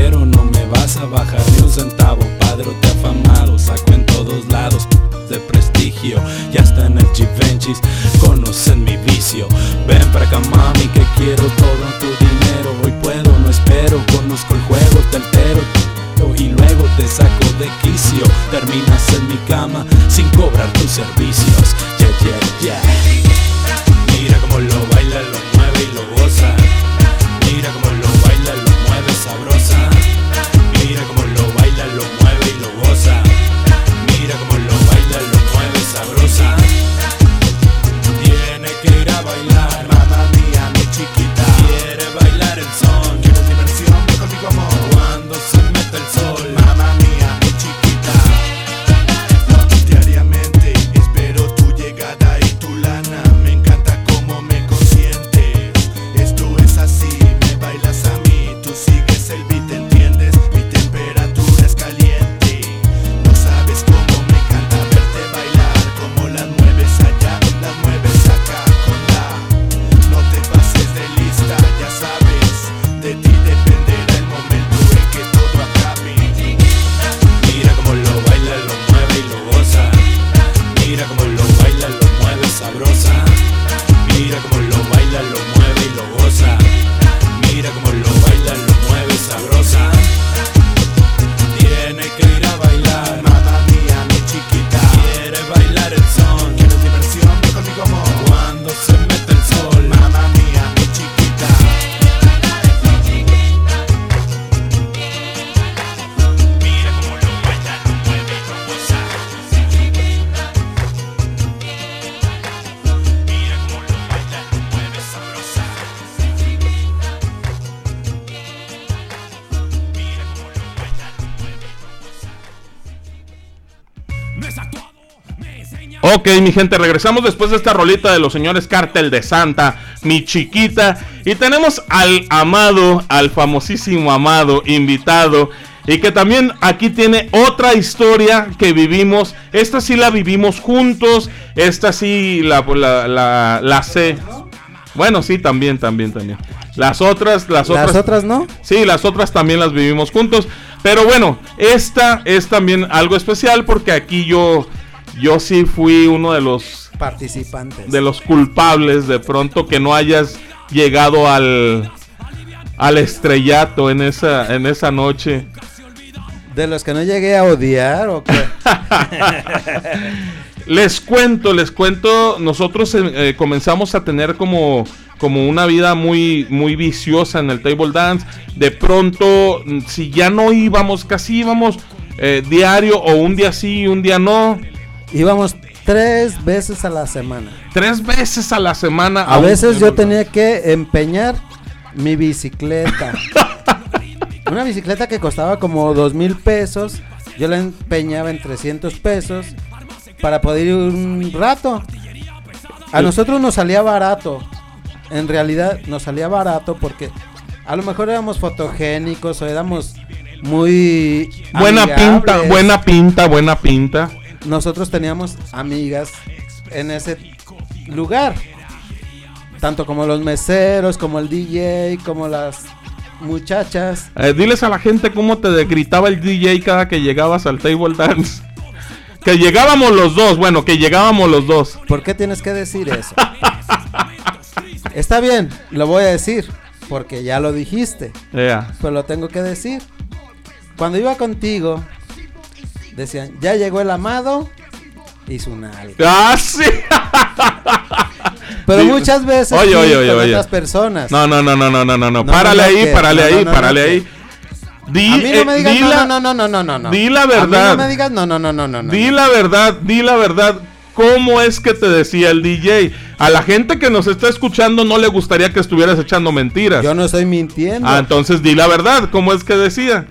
Speaker 6: Ok, mi gente, regresamos después de esta rolita de los señores Cártel de Santa, mi chiquita. Y tenemos al amado, al famosísimo amado invitado. Y que también aquí tiene otra historia que vivimos. Esta sí la vivimos juntos. Esta sí la, la, la, sé. Bueno, sí, también, también, también. Las otras, las otras.
Speaker 7: Las otras no.
Speaker 6: Sí, las otras también las vivimos juntos. Pero bueno, esta es también algo especial porque aquí yo yo sí fui uno de los
Speaker 7: participantes,
Speaker 6: de los culpables de pronto que no hayas llegado al al estrellato en esa en esa noche.
Speaker 7: De los que no llegué a odiar o qué?
Speaker 6: les cuento, les cuento, nosotros eh, eh, comenzamos a tener como como una vida muy, muy viciosa en el table dance. De pronto, si ya no íbamos, casi íbamos eh, diario o un día sí y un día no.
Speaker 7: Íbamos tres veces a la semana.
Speaker 6: Tres veces a la semana.
Speaker 7: A veces yo tenía que empeñar mi bicicleta. Una bicicleta que costaba como dos mil pesos. Yo la empeñaba en 300 pesos para poder ir un rato. A nosotros nos salía barato. En realidad nos salía barato porque a lo mejor éramos fotogénicos o éramos muy
Speaker 6: Buena pinta, buena pinta, buena pinta.
Speaker 7: Nosotros teníamos amigas en ese lugar. Tanto como los meseros, como el DJ, como las muchachas.
Speaker 6: Eh, diles a la gente cómo te gritaba el DJ cada que llegabas al table dance. Que llegábamos los dos, bueno, que llegábamos los dos.
Speaker 7: ¿Por qué tienes que decir eso? Está bien, lo voy a decir, porque ya lo dijiste.
Speaker 6: Ea.
Speaker 7: Pero lo tengo que decir. Cuando iba contigo, decían, ya llegó el amado y su nalga.
Speaker 6: ¡Ah, sí!
Speaker 7: Pero muchas veces
Speaker 6: Oye, oye, oye, oye.
Speaker 7: personas.
Speaker 6: No, no, no, no, no, no, no, no. Párale ahí,
Speaker 7: que-
Speaker 6: párale
Speaker 7: no,
Speaker 6: ahí,
Speaker 7: no,
Speaker 6: párale ahí. Di,
Speaker 7: a mí no me
Speaker 6: eh,
Speaker 7: digas,
Speaker 6: di la-
Speaker 7: no, no, no, no, no, no.
Speaker 6: Di la
Speaker 7: A mí
Speaker 6: verdad.
Speaker 7: no me digas, no, no, no, no, no. no.
Speaker 6: Di la verdad, di la verdad. ¿Cómo es que te decía el DJ? A la gente que nos está escuchando no le gustaría que estuvieras echando mentiras.
Speaker 7: Yo no estoy mintiendo.
Speaker 6: Ah, entonces di la verdad. ¿Cómo es que decía?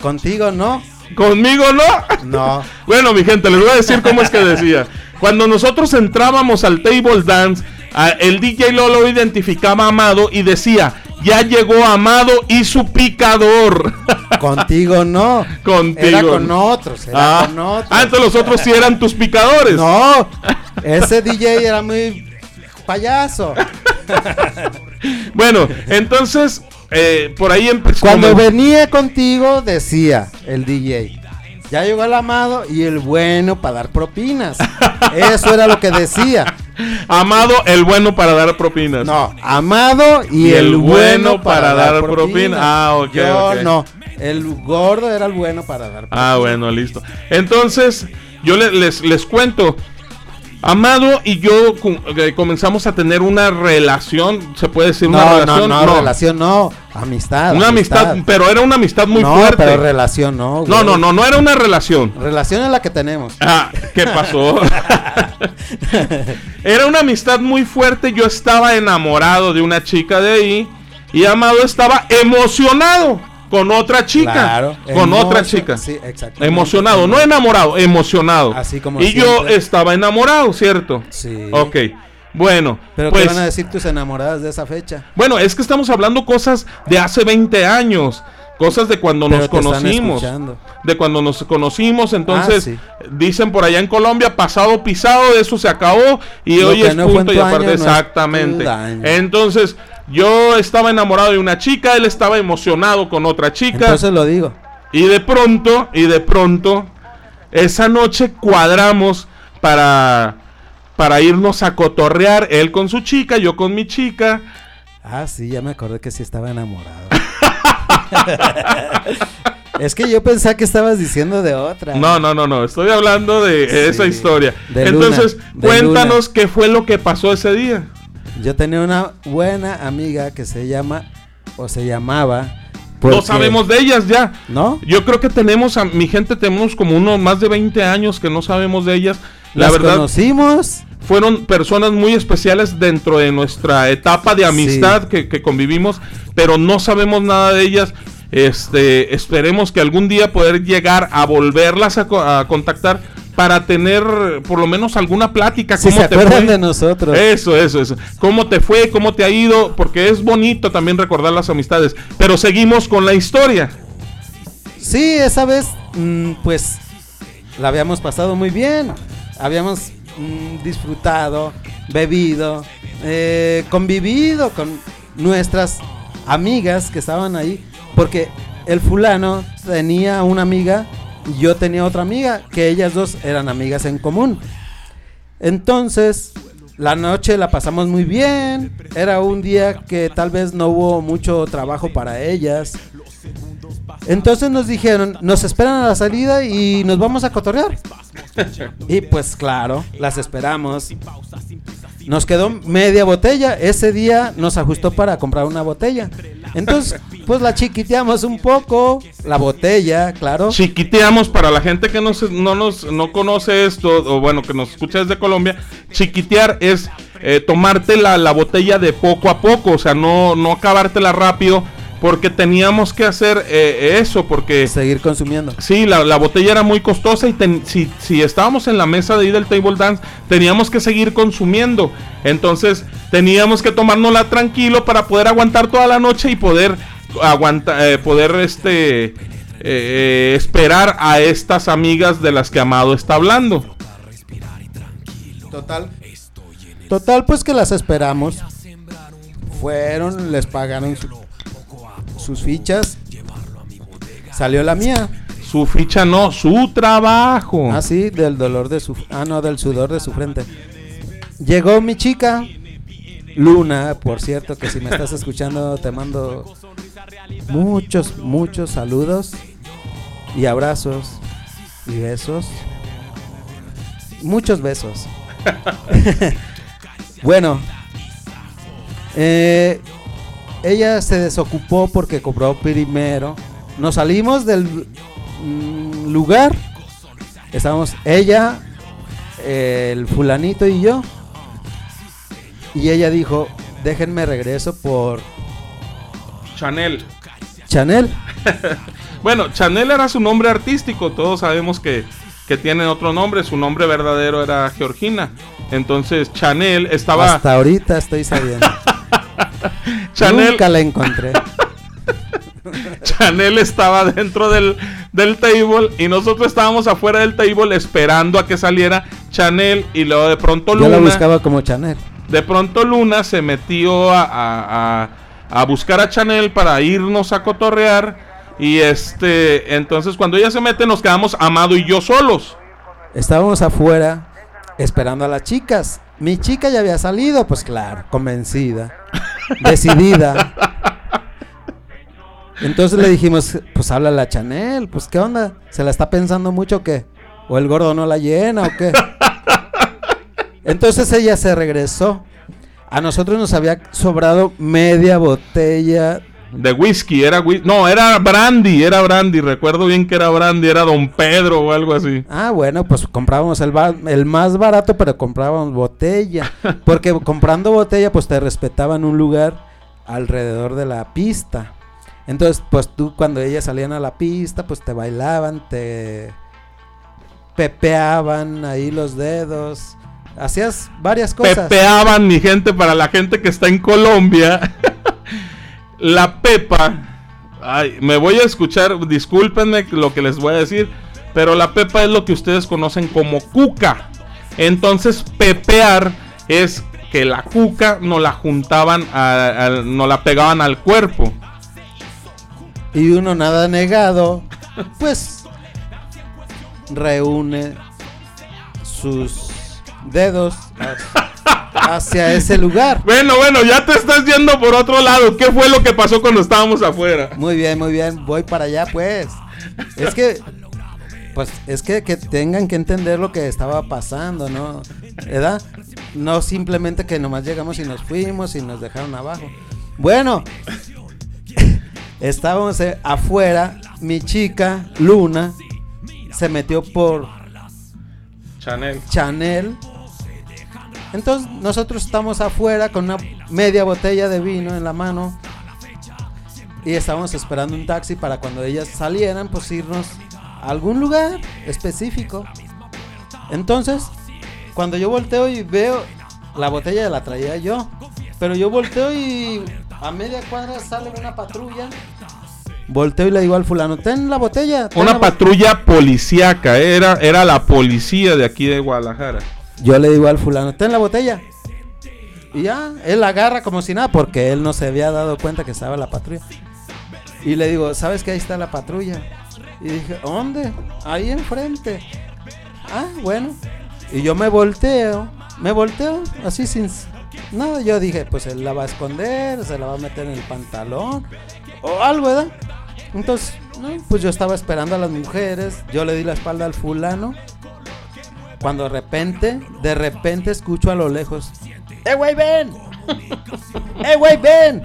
Speaker 7: Contigo no.
Speaker 6: ¿Conmigo no?
Speaker 7: No.
Speaker 6: Bueno, mi gente, les voy a decir cómo es que decía. Cuando nosotros entrábamos al table dance, el DJ Lolo identificaba a Amado y decía, ya llegó Amado y su picador.
Speaker 7: Contigo no.
Speaker 6: Contigo.
Speaker 7: Era con otros, era
Speaker 6: ah,
Speaker 7: con otros.
Speaker 6: ah, entonces los otros sí eran tus picadores.
Speaker 7: No, ese DJ era muy payaso.
Speaker 6: Bueno, entonces, eh, por ahí empezó.
Speaker 7: Cuando venía contigo, decía el DJ. Ya llegó el amado y el bueno para dar propinas. Eso era lo que decía.
Speaker 6: Amado, el bueno para dar propinas.
Speaker 7: No, amado y, el, bueno para, dar propinas.
Speaker 6: Ah, ok,
Speaker 7: Yo
Speaker 6: ok.
Speaker 7: no. El gordo era el bueno para dar propinas.
Speaker 6: Ah, bueno, listo. Entonces, yo le- les, les cuento. Amado y yo eh, comenzamos a tener una relación, se puede decir una
Speaker 7: No, no,
Speaker 6: relación.
Speaker 7: no, relación no. Amistad.
Speaker 6: Una amistad, pero era una amistad muy
Speaker 7: no,
Speaker 6: fuerte.
Speaker 7: pero relación no.
Speaker 6: no,
Speaker 7: güey.
Speaker 6: no, no, no era una relación.
Speaker 7: Relación es la que tenemos.
Speaker 6: Ah, ¿qué pasó? Era una amistad muy fuerte. Yo estaba enamorado de una chica de ahí. Y Amado estaba emocionado con otra chica.
Speaker 7: Claro,
Speaker 6: con otra chica.
Speaker 7: sí.
Speaker 6: Emocionado, no enamorado, emocionado.
Speaker 7: Así como
Speaker 6: y yo estaba enamorado, ¿cierto?
Speaker 7: Sí.
Speaker 6: Ok. Bueno,
Speaker 7: Pero
Speaker 6: pues.
Speaker 7: ¿qué van a decir tus enamoradas de esa fecha?
Speaker 6: Bueno, es que estamos hablando cosas de hace 20 años. Cosas de cuando
Speaker 7: Pero
Speaker 6: nos conocimos. De cuando nos conocimos. Entonces,
Speaker 7: Ah, sí.
Speaker 6: dicen por allá en Colombia, pasado pisado, eso se acabó. Y
Speaker 7: Lo
Speaker 6: hoy es
Speaker 7: no
Speaker 6: punto y aparte.
Speaker 7: no
Speaker 6: exactamente. Entonces, yo estaba enamorado de una chica, él estaba emocionado con otra chica.
Speaker 7: Entonces lo digo.
Speaker 6: Y de pronto, y de pronto, esa noche cuadramos para, para irnos a cotorrear, él con su chica, yo con mi chica.
Speaker 7: Ah, sí, ya me acordé que sí estaba enamorado. es que yo pensaba que estabas diciendo de otra.
Speaker 6: No, no, no, no, estoy hablando de
Speaker 7: Sí,
Speaker 6: esa historia.
Speaker 7: de
Speaker 6: Entonces,
Speaker 7: Luna, de
Speaker 6: cuéntanos qué fue lo que pasó ese día.
Speaker 7: Yo tenía una buena amiga que se llama, o se llamaba.
Speaker 6: No sabemos de ellas ya.
Speaker 7: ¿No?
Speaker 6: Yo creo que tenemos, a mi gente, tenemos como unos más de 20 años que no sabemos de ellas. La
Speaker 7: Las
Speaker 6: verdad,
Speaker 7: conocimos.
Speaker 6: fueron personas muy especiales dentro de nuestra etapa de amistad que, que convivimos, pero no sabemos nada de ellas. Este, esperemos que algún día poder llegar a volverlas a contactar para tener por lo menos alguna plática.
Speaker 7: Si
Speaker 6: ¿Cómo
Speaker 7: se
Speaker 6: te
Speaker 7: acuerdan
Speaker 6: fue?
Speaker 7: de nosotros.
Speaker 6: Eso, eso, eso. ¿Cómo te fue? ¿Cómo te ha ido? Porque es bonito también recordar las amistades. Pero seguimos con la historia.
Speaker 7: Sí, esa vez, mm, pues, la habíamos pasado muy bien. Habíamos mm, disfrutado, bebido, eh, convivido con nuestras amigas que estaban ahí. Porque el fulano tenía una amiga y yo tenía otra amiga, que ellas dos eran amigas en común. Entonces, la noche la pasamos muy bien. Era un día que tal vez no hubo mucho trabajo para ellas. Entonces nos dijeron, nos esperan a la salida y nos vamos a cotorrear. y pues claro, las esperamos. Nos quedó media botella. Ese día nos ajustó para comprar una botella. Entonces, pues la chiquiteamos un poco. La botella, claro.
Speaker 6: Chiquiteamos para la gente que no, se- no, nos, no conoce esto, o bueno, que nos escucha desde Colombia. Chiquitear es eh, tomarte la, la botella de poco a poco, o sea, no, no acabártela rápido, porque teníamos que hacer eh, eso, porque...
Speaker 7: Seguir consumiendo.
Speaker 6: Sí, la, la botella era muy costosa y ten- si, si estábamos en la mesa de ahí del table dance, teníamos que seguir consumiendo. Entonces, teníamos que tomárnosla tranquilo para poder aguantar toda la noche y poder aguantar, poder este eh, eh, esperar a estas amigas de las que Amado está hablando.
Speaker 7: Total. Total, pues que las esperamos. Fueron, les pagaron su- sus fichas. Salió la mía.
Speaker 6: Su ficha no, su trabajo.
Speaker 7: Ah, sí, del dolor de su... Ah, no, del sudor de su frente. Llegó mi chica, Luna, por cierto, que si me estás escuchando te mando muchos, muchos saludos y abrazos y besos. Muchos besos. bueno, eh, ella se desocupó porque cobró primero. Nos salimos del mm, lugar. Estábamos ella, el fulanito y yo. Y ella dijo, déjenme regreso por
Speaker 6: Chanel.
Speaker 7: Chanel.
Speaker 6: Bueno, Chanel era su nombre artístico, todos sabemos que, que tiene otro nombre, su nombre verdadero era Georgina. Entonces Chanel estaba...
Speaker 7: Hasta ahorita estoy sabiendo.
Speaker 6: Chanel,
Speaker 7: Nunca la encontré.
Speaker 6: Chanel estaba dentro del, del table y nosotros estábamos afuera del table esperando a que saliera Chanel y luego de pronto
Speaker 7: Yo
Speaker 6: Luna...
Speaker 7: la buscaba como Chanel.
Speaker 6: De pronto Luna se metió a, a- a- a buscar a Chanel para irnos a cotorrear. Y este, entonces cuando ella se mete nos quedamos Amado y yo solos.
Speaker 7: Estábamos afuera esperando a las chicas. Mi chica ya había salido, pues claro, convencida, decidida. Entonces le dijimos, pues habla la Chanel, pues qué onda, ¿se la está pensando mucho o qué? ¿O el gordo no la llena o qué? Entonces ella se regresó. A nosotros nos había sobrado media botella
Speaker 6: De whisky, era whisky. No, era brandy, era brandy. Recuerdo bien que era brandy, era Don Pedro o algo así.
Speaker 7: Ah, bueno, pues comprábamos el, ba- el más barato, pero comprábamos botella. Porque comprando botella, pues te respetaban un lugar alrededor de la pista. Entonces, pues tú cuando ellas salían a la pista, pues te bailaban, te pepeaban ahí los dedos. Hacías varias cosas.
Speaker 6: Pepeaban, mi gente, para la gente que está en Colombia. la pepa. Ay, me voy a escuchar, discúlpenme lo que les voy a decir. Pero la pepa es lo que ustedes conocen como cuca. Entonces, pepear es que la cuca no la juntaban, a- no la pegaban al cuerpo.
Speaker 7: Y uno nada negado, pues reúne sus dedos hacia ese lugar.
Speaker 6: Bueno, bueno, ya te estás yendo por otro lado. ¿Qué fue lo que pasó cuando estábamos afuera?
Speaker 7: Muy bien, muy bien, voy para allá pues. Es que, pues, es que, que tengan que entender lo que estaba pasando, ¿no? ¿Verdad? No simplemente que nomás llegamos y nos fuimos y nos dejaron abajo. Bueno, estábamos eh, afuera, mi chica, Luna, se metió por
Speaker 6: Chanel.
Speaker 7: Chanel. Entonces nosotros estamos afuera con una media botella de vino en la mano y estábamos esperando un taxi para cuando ellas salieran, pues irnos a algún lugar específico. Entonces, cuando yo volteo y veo la botella la traía yo, pero yo volteo y a media cuadra sale una patrulla. Volteo y le digo al fulano, ten la botella. ten
Speaker 6: Una
Speaker 7: bo-".
Speaker 6: patrulla policíaca, era, era la policía de aquí de Guadalajara.
Speaker 7: Yo le digo al fulano, ten la botella. Y ya, él la agarra como si nada, porque él no se había dado cuenta que estaba la patrulla. Y le digo, ¿sabes que ahí está la patrulla? Y dije, ¿dónde? Ahí enfrente. Ah, bueno. Y yo me volteo, me volteo, así sin nada. Yo dije, pues él la va a esconder, se la va a meter en el pantalón, o algo, ¿verdad? Entonces, pues yo estaba esperando a las mujeres, yo le di la espalda al fulano. Cuando de repente, de repente escucho a lo lejos, ¡Eh, güey, ven! ¡Eh, güey, ven!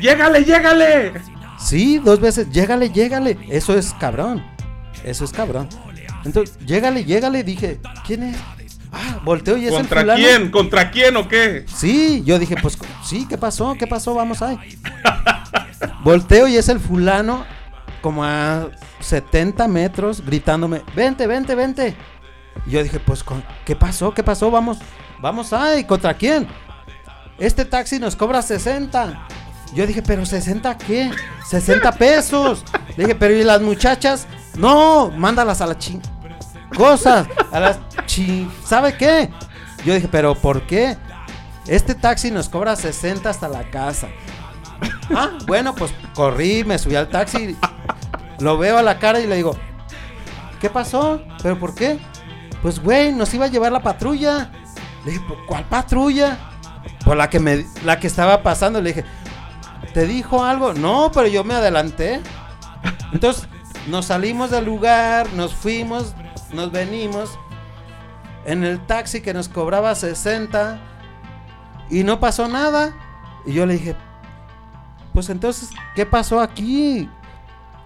Speaker 6: ¡Llégale, llégale!
Speaker 7: Sí, dos veces, llégale, llégale. Eso es cabrón. Eso es cabrón. Entonces, llégale, llégale. Dije, ¿quién es? Ah, volteo y es el
Speaker 6: ¿Contra
Speaker 7: fulano.
Speaker 6: quién? ¿Contra quién o qué?
Speaker 7: Sí, yo dije, pues sí, ¿qué pasó? ¿Qué pasó? Vamos ahí. Volteo y es el fulano como a 70 metros gritándome, vente, vente, vente. Y yo dije, pues, ¿qué pasó? ¿Qué pasó? Vamos, vamos ahí, ¿contra quién? Este taxi nos cobra 60. Yo dije, pero 60 qué? 60 pesos. Le dije, pero ¿y las muchachas? No, mándalas a la ching... Cosas, a las ching... ¿Sabe qué? Yo dije, pero ¿por qué? Este taxi nos cobra 60 hasta la casa. Ah, bueno, pues corrí, me subí al taxi. Lo veo a la cara y le digo, ¿qué pasó? ¿Pero por qué? Pues, güey, nos iba a llevar la patrulla. Le dije, "¿Por ¿cuál patrulla? Por la que me, la que estaba pasando. Le dije, ¿te dijo algo? No, pero yo me adelanté. Entonces, nos salimos del lugar, nos fuimos, nos venimos. En el taxi que nos cobraba 60 y no pasó nada. Y yo le dije, pues entonces, ¿qué pasó aquí?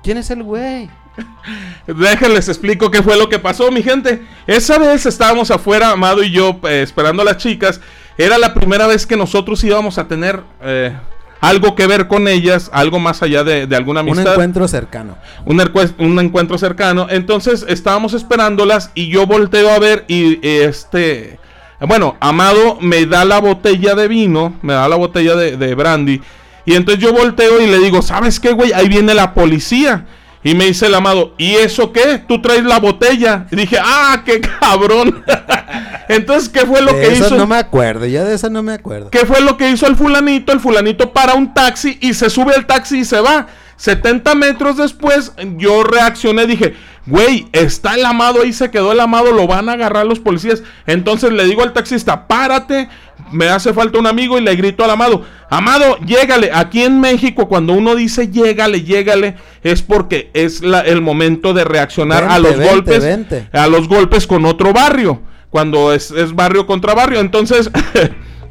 Speaker 7: ¿Quién es el güey?
Speaker 6: Déjenles explico qué fue lo que pasó, mi gente. Esa vez estábamos afuera, Amado y yo, eh, esperando a las chicas. Era la primera vez que nosotros íbamos a tener eh, algo que ver con ellas, algo más allá de, de alguna
Speaker 7: Un
Speaker 6: amistad.
Speaker 7: encuentro cercano.
Speaker 6: un, un encuentro cercano. Entonces estábamos esperándolas y yo volteo a ver y este... Bueno, Amado me da la botella de vino, me da la botella de, de brandy. Y entonces yo volteo y le digo, ¿sabes qué, güey? Ahí viene la policía. Y me dice el Amado, ¿y eso qué? Tú traes la botella. Y dije, ¡ah, qué cabrón! entonces, ¿qué fue lo
Speaker 7: de
Speaker 6: que
Speaker 7: eso
Speaker 6: hizo?
Speaker 7: no me acuerdo, ya de eso no me acuerdo.
Speaker 6: ¿Qué fue lo que hizo el fulanito? El fulanito para un taxi y se sube al taxi y se va. 70 metros después yo reaccioné, dije, güey, está el amado ahí, se quedó el amado, lo van a agarrar los policías. Entonces le digo al taxista, párate, me hace falta un amigo y le grito al amado, amado, llégale. Aquí en México cuando uno dice llégale, llégale, es porque es la- el momento de reaccionar a los
Speaker 7: vente,
Speaker 6: golpes,
Speaker 7: vente.
Speaker 6: a los golpes con otro barrio. Cuando es, es barrio contra barrio. Entonces...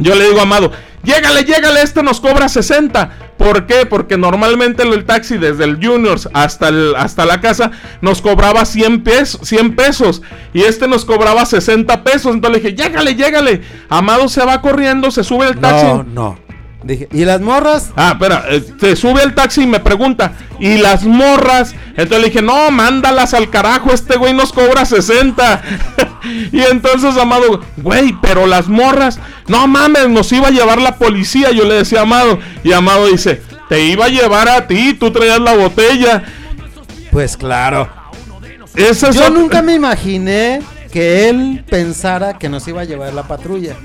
Speaker 6: Yo le digo a Amado, llégale, llégale, este nos cobra 60. ¿Por qué? Porque normalmente el taxi desde el Juniors hasta, el, hasta la casa nos cobraba 100 pesos, 100 pesos. Y este nos cobraba 60 pesos. Entonces le dije, llégale, llégale. Amado se va corriendo, se sube el taxi.
Speaker 7: No, no. Dije, ¿y las morras?
Speaker 6: Ah, espera, eh, se sube al taxi y me pregunta, ¿y las morras? Entonces le dije, no, mándalas al carajo, este güey nos cobra 60. y entonces Amado, güey, pero las morras, no mames, nos iba a llevar la policía, yo le decía a Amado. Y Amado dice, te iba a llevar a ti, tú traías la botella.
Speaker 7: Pues claro.
Speaker 6: Esa es
Speaker 7: Yo nunca me imaginé que él pensara que nos iba a llevar la patrulla.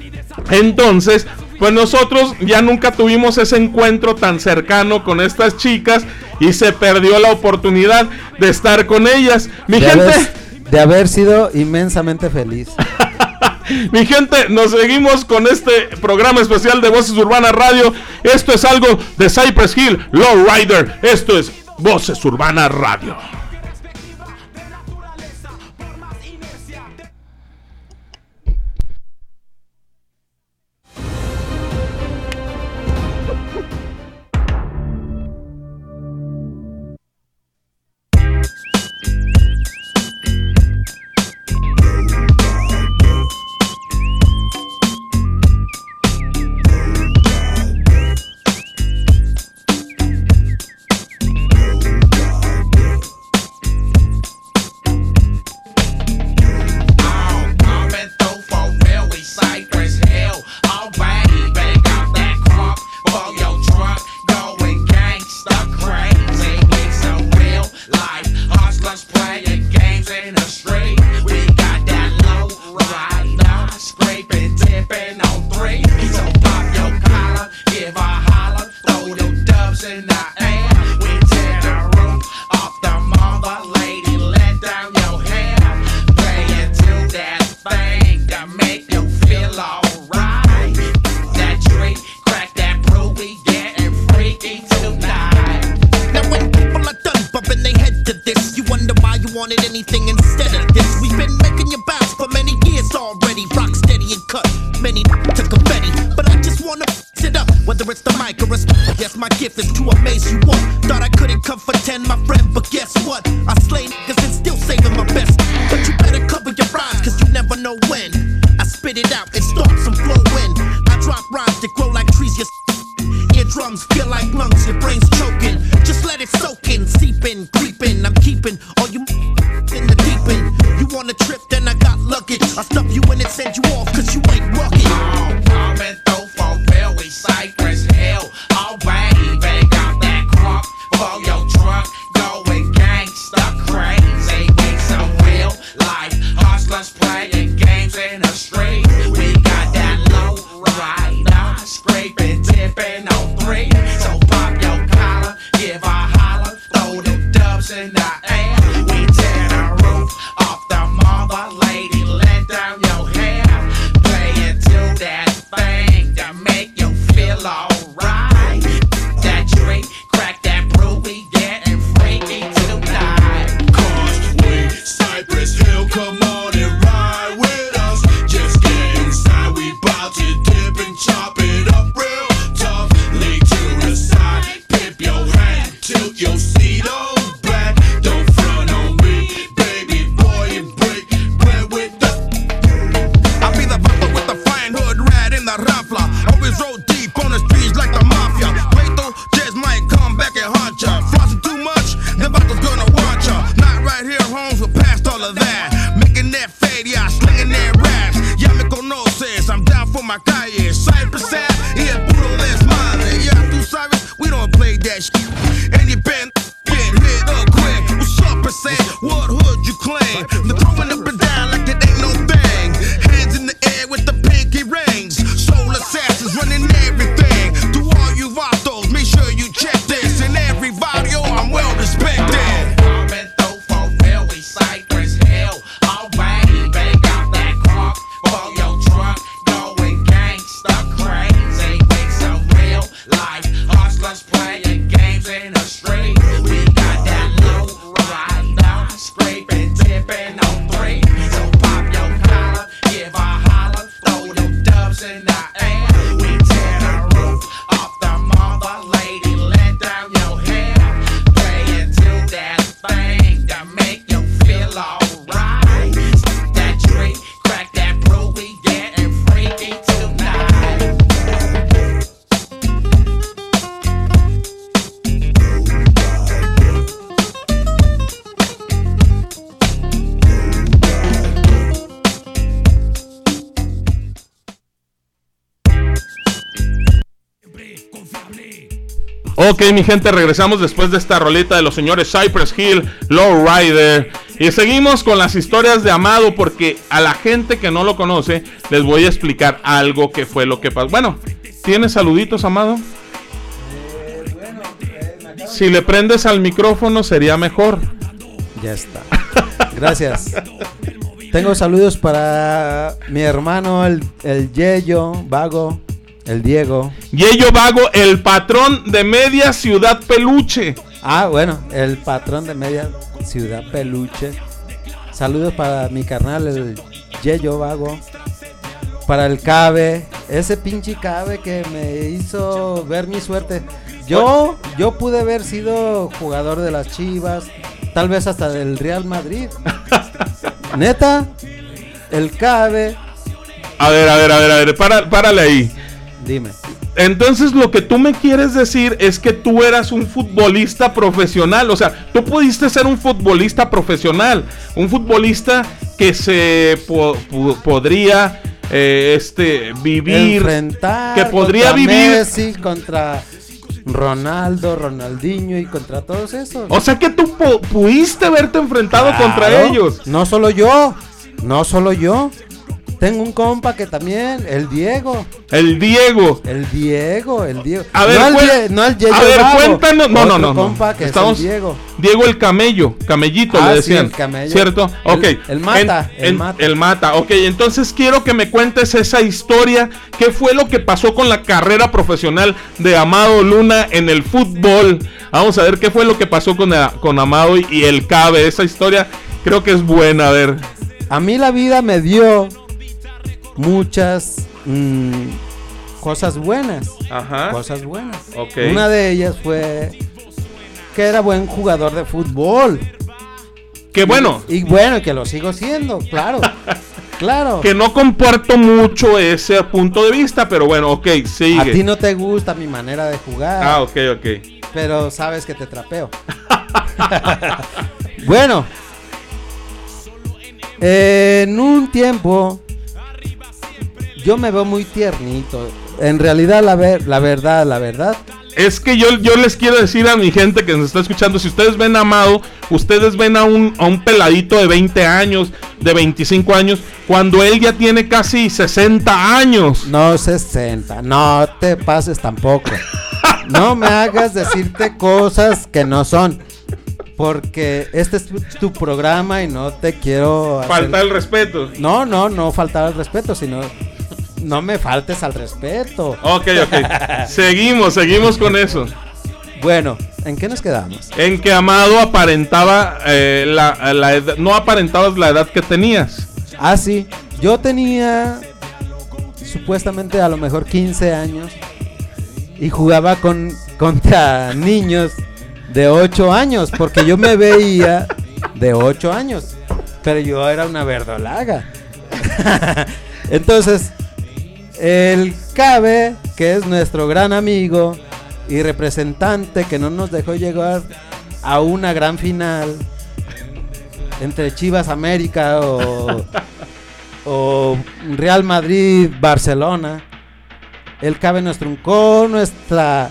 Speaker 6: Entonces, pues nosotros ya nunca tuvimos ese encuentro tan cercano con estas chicas y se perdió la oportunidad de estar con ellas. Mi
Speaker 7: de,
Speaker 6: gente,
Speaker 7: haber, de haber sido inmensamente feliz.
Speaker 6: mi gente, nos seguimos con este programa especial de Voces Urbanas Radio. Esto es algo de Cypress Hill, Low Rider. Esto es Voces Urbanas Radio. Ok, mi gente, regresamos después de esta roleta de los señores Cypress Hill, Low Rider. Y seguimos con las historias de Amado porque a la gente que no lo conoce les voy a explicar algo que fue lo que pasó. Bueno, ¿tienes saluditos, Amado? Si le prendes al micrófono sería mejor.
Speaker 7: Ya está. Gracias. Tengo saludos para mi hermano, el, el Yeyo, Vago, el Diego.
Speaker 6: Yeyo Vago, el patrón de Media Ciudad Peluche.
Speaker 7: Ah, bueno, el patrón de Media Ciudad Peluche. Saludos para mi carnal, el Yeyo Vago. Para el Cabe, ese pinche Cabe que me hizo ver mi suerte. Yo, yo pude haber sido jugador de las Chivas, tal vez hasta del Real Madrid. Neta, el Cabe.
Speaker 6: A ver, a ver, a ver, a ver, para, párale ahí.
Speaker 7: Dime.
Speaker 6: Entonces lo que tú me quieres decir es que tú eras un futbolista profesional, o sea, tú pudiste ser un futbolista profesional, un futbolista que se po- podría eh, este vivir,
Speaker 7: Enfrentar
Speaker 6: que podría
Speaker 7: contra
Speaker 6: vivir,
Speaker 7: Messi, contra Ronaldo, Ronaldinho y contra todos esos.
Speaker 6: o sea que tú pudiste verte enfrentado contra ellos.
Speaker 7: No solo yo, no solo yo. Tengo un compa que también, el Diego.
Speaker 6: El Diego.
Speaker 7: El Diego, el Diego.
Speaker 6: A ver,
Speaker 7: no, no el Yeyo
Speaker 6: a ver, cuéntanos. No, no, no, no.
Speaker 7: compa que
Speaker 6: Estamos
Speaker 7: es el Diego.
Speaker 6: Diego el camello, camellito
Speaker 7: Ah,
Speaker 6: le
Speaker 7: sí,
Speaker 6: decían.
Speaker 7: el camello.
Speaker 6: ¿Cierto?
Speaker 7: El-
Speaker 6: Ok.
Speaker 7: el mata,
Speaker 6: En-
Speaker 7: el
Speaker 6: en-
Speaker 7: mata.
Speaker 6: el mata. Ok, entonces quiero que me cuentes esa historia. ¿Qué fue lo que pasó con la carrera profesional de Amado Luna en el fútbol? Vamos a ver qué fue lo que pasó con, con Amado y, y el Cabe. Esa historia Creo que es buena, a ver.
Speaker 7: A mí la vida me dio muchas mm, cosas buenas.
Speaker 6: Ajá.
Speaker 7: Cosas buenas. Una de ellas fue que era buen jugador de fútbol.
Speaker 6: Que bueno.
Speaker 7: Y bueno, que lo sigo siendo, claro. claro.
Speaker 6: Que no comparto mucho ese punto de vista, pero bueno, ok, sigue.
Speaker 7: A ti no te gusta mi manera de jugar.
Speaker 6: Ah, ok, ok.
Speaker 7: Pero sabes que te trapeo. bueno. En un tiempo yo me veo muy tiernito. En realidad la, ver- la verdad, la verdad.
Speaker 6: Es que yo, yo les quiero decir a mi gente que nos está escuchando, si ustedes ven a Amado, ustedes ven a un, a un peladito de 20 años, de 25 años, cuando él ya tiene casi 60 años.
Speaker 7: No 60, no te pases tampoco. No me hagas decirte cosas que no son. Porque este es tu, tu programa y no te quiero... hacer-
Speaker 6: Falta el respeto.
Speaker 7: No, no, no faltar al respeto, sino... No me faltes al respeto.
Speaker 6: Ok, ok. seguimos, seguimos con eso.
Speaker 7: Bueno, ¿en qué nos quedamos?
Speaker 6: En que Amado aparentaba eh, la, la edad, no aparentabas la edad que tenías.
Speaker 7: Ah, sí. Yo tenía supuestamente a lo mejor 15 años y jugaba con contra niños de 8 años porque yo me veía de 8 años, pero yo era una verdolaga. Entonces, el Cabe, que es nuestro gran amigo y representante que no nos dejó llegar a una gran final entre Chivas América o, o Real Madrid Barcelona. El Cabe nos truncó nuestra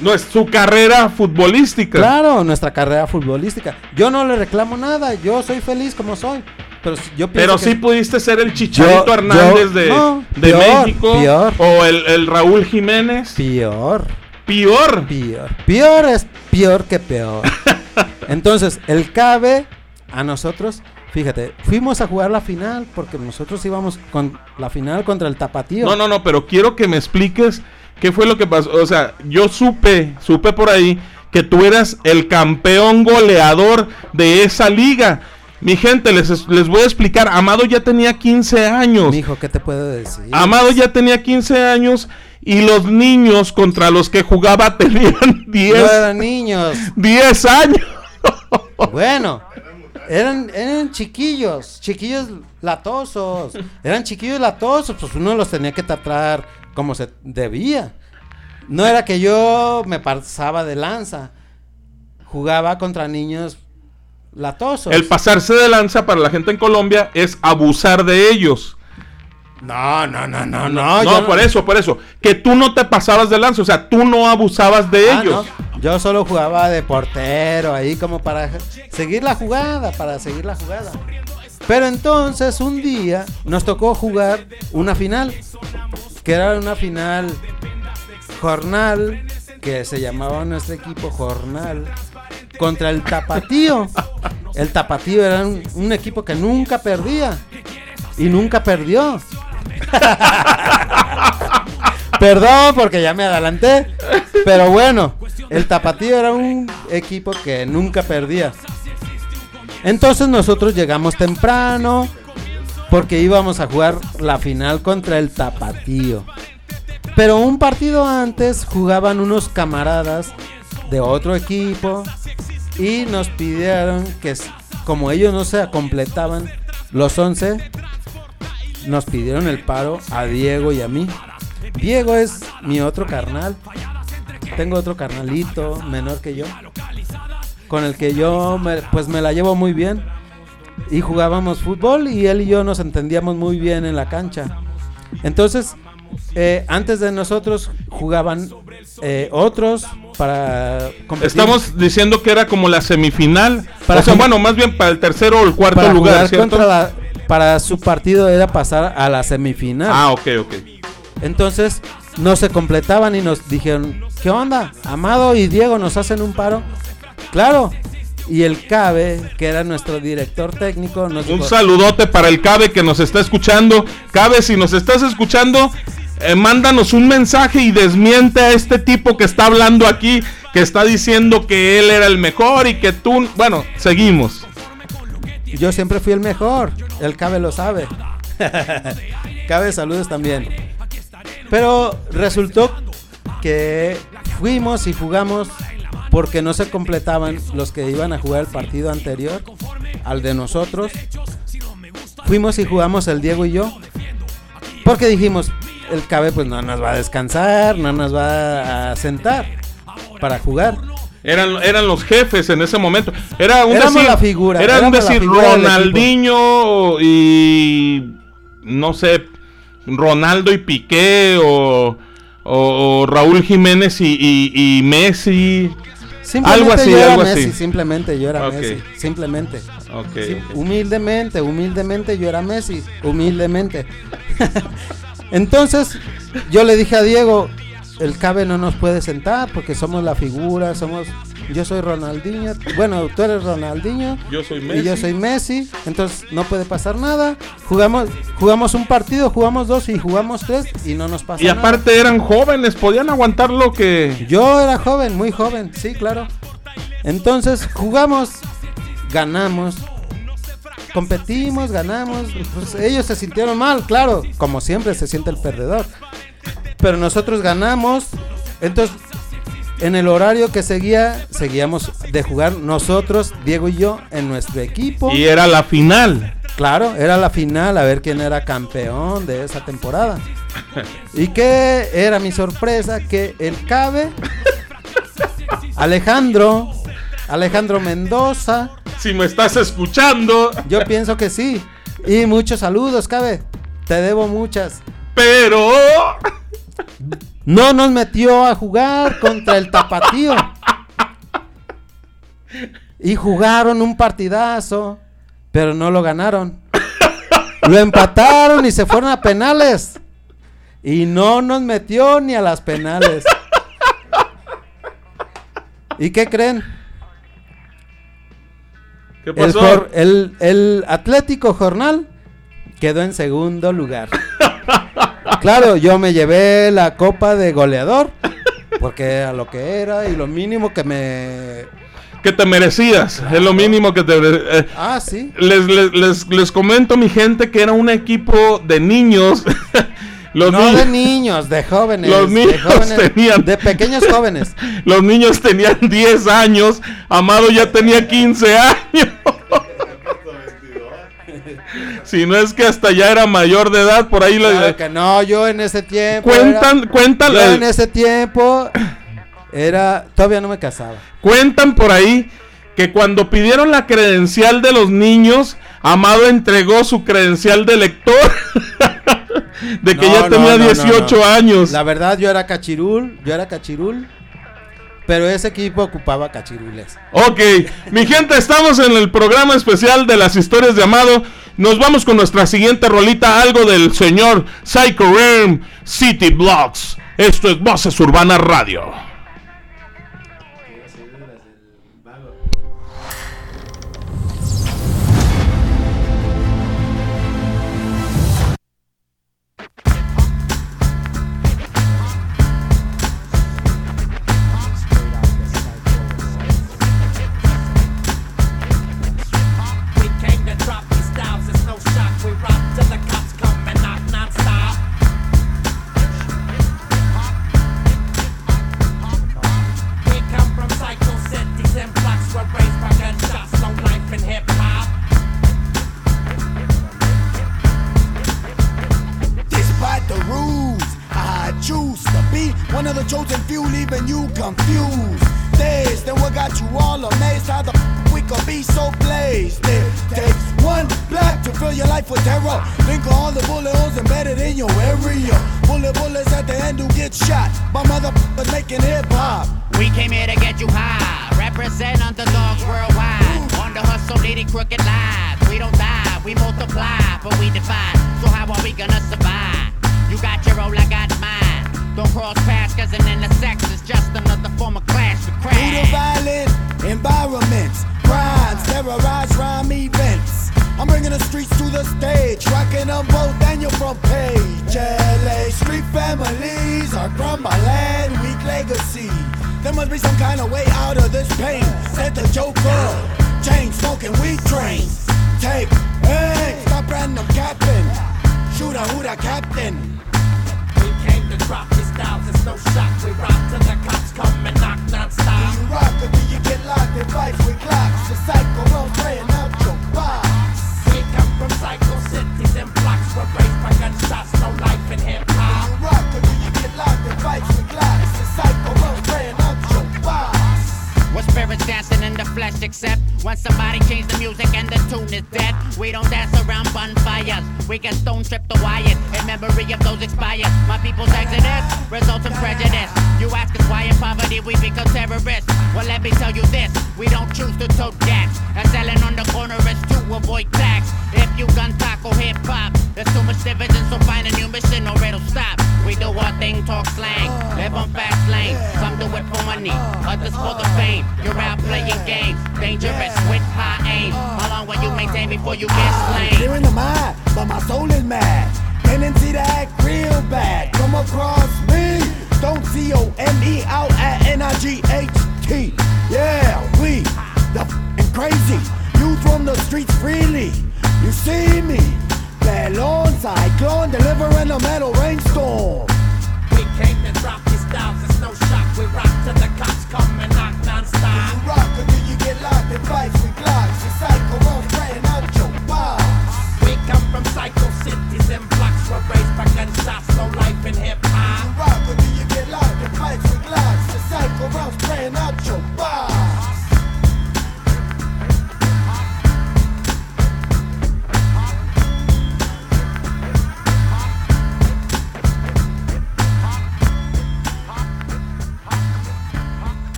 Speaker 6: No es su carrera futbolística.
Speaker 7: Claro, nuestra carrera futbolística. Yo no le reclamo nada, yo soy feliz como soy. Pero si- yo
Speaker 6: Pero
Speaker 7: que-
Speaker 6: sí pudiste ser el Chicharito
Speaker 7: Yo-
Speaker 6: Hernández
Speaker 7: yo-
Speaker 6: de,
Speaker 7: no,
Speaker 6: de
Speaker 7: peor,
Speaker 6: México.
Speaker 7: peor.
Speaker 6: O el, el Raúl Jiménez.
Speaker 7: Peor.
Speaker 6: Peor.
Speaker 7: Peor. Peor es peor que peor. Entonces, el Cabe a nosotros, fíjate, fuimos a jugar la final porque nosotros íbamos con la final contra el Tapatío.
Speaker 6: No, no, no, pero quiero que me expliques qué fue lo que pasó. O sea, yo supe, supe por ahí que tú eras el campeón goleador de esa liga. Mi gente, les, les voy a explicar. Amado ya tenía 15 años.
Speaker 7: Mijo, ¿qué te puedo decir?
Speaker 6: Amado ya tenía 15 años y los niños contra los que jugaba tenían 10,
Speaker 7: No eran niños.
Speaker 6: 10 años.
Speaker 7: Bueno, eran, eran chiquillos, chiquillos latosos. Eran chiquillos latosos, pues uno los tenía que tratar como se debía. No era que yo me pasaba de lanza. Jugaba contra niños latosos.
Speaker 6: El pasarse de lanza para la gente en Colombia es abusar de ellos.
Speaker 7: No, no, no, no,
Speaker 6: No,
Speaker 7: no.
Speaker 6: por eso, por eso. Que tú no te pasabas de lanza, o sea, tú no abusabas de
Speaker 7: Ah,
Speaker 6: ellos.
Speaker 7: no. Yo solo jugaba de portero ahí como para seguir la jugada, para seguir la jugada. Pero entonces un día nos tocó jugar una final, que era una final jornal, que se llamaba nuestro equipo jornal, contra el Tapatío. El Tapatío era un, equipo que nunca perdía y nunca perdió. Perdón porque ya me adelanté. Pero bueno, el Tapatío era un equipo que nunca perdía. Entonces nosotros llegamos temprano porque íbamos a jugar la final contra el Tapatío. Pero un partido antes jugaban unos camaradas de otro equipo y nos pidieron que como ellos no se completaban los 11, nos pidieron el paro a Diego y a mí. Diego es mi otro carnal. Tengo otro carnalito menor que yo. Con el que yo me- pues me la llevo muy bien. Y jugábamos fútbol y él y yo nos entendíamos muy bien en la cancha. Entonces, eh, antes de nosotros jugaban eh, otros para competir.
Speaker 6: Estamos diciendo que era como la semifinal.
Speaker 7: Para
Speaker 6: o sea, bueno, más bien para el tercero o el cuarto
Speaker 7: para
Speaker 6: lugar,
Speaker 7: para su partido era pasar a la semifinal.
Speaker 6: Ah, ok, ok.
Speaker 7: Entonces no se completaban y nos dijeron, ¿qué onda? Amado y Diego nos hacen un paro. Claro. Y el Cabe, que era nuestro director técnico, nos
Speaker 6: Un saludote para el Cabe que nos está escuchando. Cabe, si nos estás escuchando, eh, mándanos un mensaje y desmiente a este tipo que está hablando aquí, que está diciendo que él era el mejor y que tú... Bueno, seguimos.
Speaker 7: yo siempre fui el mejor. El Cabe lo sabe. Cabe saludos también. Pero resultó que fuimos y jugamos porque no se completaban los que iban a jugar el partido anterior al de nosotros. Fuimos y jugamos el Diego y yo. Porque dijimos, el Cabe pues no nos va a descansar, no nos va a sentar para jugar.
Speaker 6: Eran, eran los jefes en ese momento. Era un
Speaker 7: Éramos
Speaker 6: decir,
Speaker 7: la figura,
Speaker 6: Era un decir Ronaldinho y no sé, Ronaldo y Piqué o, o- o Raúl Jiménez y, y- y Messi.
Speaker 7: Simplemente
Speaker 6: algo así,
Speaker 7: yo era
Speaker 6: algo
Speaker 7: Messi,
Speaker 6: así.
Speaker 7: simplemente yo era. Messi, simplemente. Sí. Humildemente, humildemente yo era Messi, humildemente. Entonces, yo le dije a Diego, el Cabe no nos puede sentar porque somos la figura, somos yo soy Ronaldinho, bueno, tú eres Ronaldinho
Speaker 6: Yo soy
Speaker 7: y
Speaker 6: Messi.
Speaker 7: yo soy Messi, entonces no puede pasar nada. Jugamos jugamos un partido, jugamos dos y jugamos tres y no nos pasa
Speaker 6: Y
Speaker 7: nada.
Speaker 6: aparte eran jóvenes, podían aguantar lo que...
Speaker 7: Yo era joven, muy joven, sí, claro. Entonces jugamos, ganamos, competimos, ganamos. Pues ellos se sintieron mal, claro, como siempre se siente el perdedor. Pero nosotros ganamos. Entonces, en el horario que seguía, seguíamos de jugar nosotros, Diego y yo, en nuestro equipo.
Speaker 6: Y era la final.
Speaker 7: Claro, era la final, a ver quién era campeón de esa temporada. ¿Y qué era mi sorpresa? Que el Cabe, Alejandro, Alejandro Mendoza.
Speaker 6: Si me estás escuchando.
Speaker 7: Yo pienso que sí. Y muchos saludos, Cabe. Te debo muchas.
Speaker 6: Pero...
Speaker 7: No nos metió a jugar contra el tapatío. Y jugaron un partidazo, pero no lo ganaron. Lo empataron y se fueron a penales. Y no nos metió ni a las penales. ¿Y qué creen?
Speaker 6: ¿Qué
Speaker 7: El,
Speaker 6: pasó?
Speaker 7: El- el Atlético Jornal quedó en segundo lugar. Claro, yo me llevé la copa de goleador, porque era lo que era y lo mínimo que me...
Speaker 6: Que te merecías. Es lo mínimo que te... eh,
Speaker 7: Ah, sí.
Speaker 6: Les, les, les, les comento, mi gente, que era un equipo de niños. Los
Speaker 7: no
Speaker 6: niños-
Speaker 7: de niños, de jóvenes.
Speaker 6: Los
Speaker 7: de
Speaker 6: niños
Speaker 7: jóvenes,
Speaker 6: tenían-
Speaker 7: De pequeños jóvenes.
Speaker 6: Los niños tenían 10 años. Amado ya tenía 15 años. si no es que hasta ya era mayor de edad, por ahí lo-
Speaker 7: Claro que no, yo en ese tiempo...
Speaker 6: Cuentan-
Speaker 7: era-
Speaker 6: cuentan-
Speaker 7: Yo en ese tiempo era... Todavía no me casaba.
Speaker 6: Cuentan por ahí que cuando pidieron la credencial de los niños, Amado entregó su credencial de lector. de que
Speaker 7: No,
Speaker 6: ya tenía
Speaker 7: no, no,
Speaker 6: 18
Speaker 7: no.
Speaker 6: años.
Speaker 7: La verdad, yo era cachirul, yo era cachirul, pero ese equipo ocupaba cachirules.
Speaker 6: Ok, mi gente, estamos en el programa especial de las historias de Amado. Nos vamos con nuestra siguiente rolita, algo del señor Psycho Realm City Blocks. Esto es Voces Urbana Radio.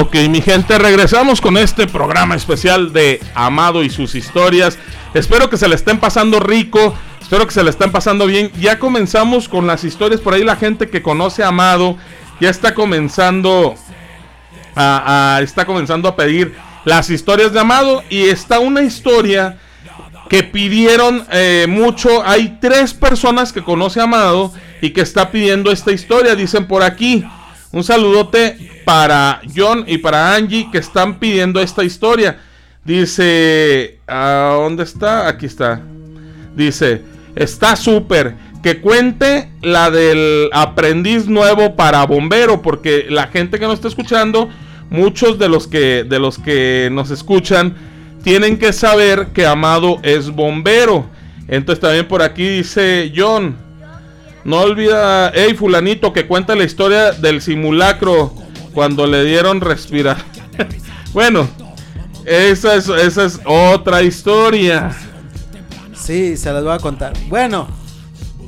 Speaker 6: Ok, mi gente, regresamos con este programa especial de Amado y sus historias. Espero que se le estén pasando rico, espero que se le estén pasando bien. Ya comenzamos con las historias, por ahí la gente que conoce a Amado ya está comenzando a, está comenzando a pedir las historias de Amado y está una historia que pidieron eh, mucho. Hay tres personas que conoce a Amado y que está pidiendo esta historia. Dicen por aquí. Un saludote para John y para Angie que están pidiendo esta historia. Dice, ¿a dónde está? Aquí está. Dice, está súper. Que cuente la del aprendiz nuevo para bombero, porque la gente que nos está escuchando, muchos de los que de los que nos escuchan tienen que saber que Amado es bombero. Entonces también por aquí dice John, no olvida, hey fulanito, que cuenta la historia del simulacro cuando le dieron respirar. bueno, esa es, esa es otra historia.
Speaker 7: Sí, se las voy a contar. Bueno,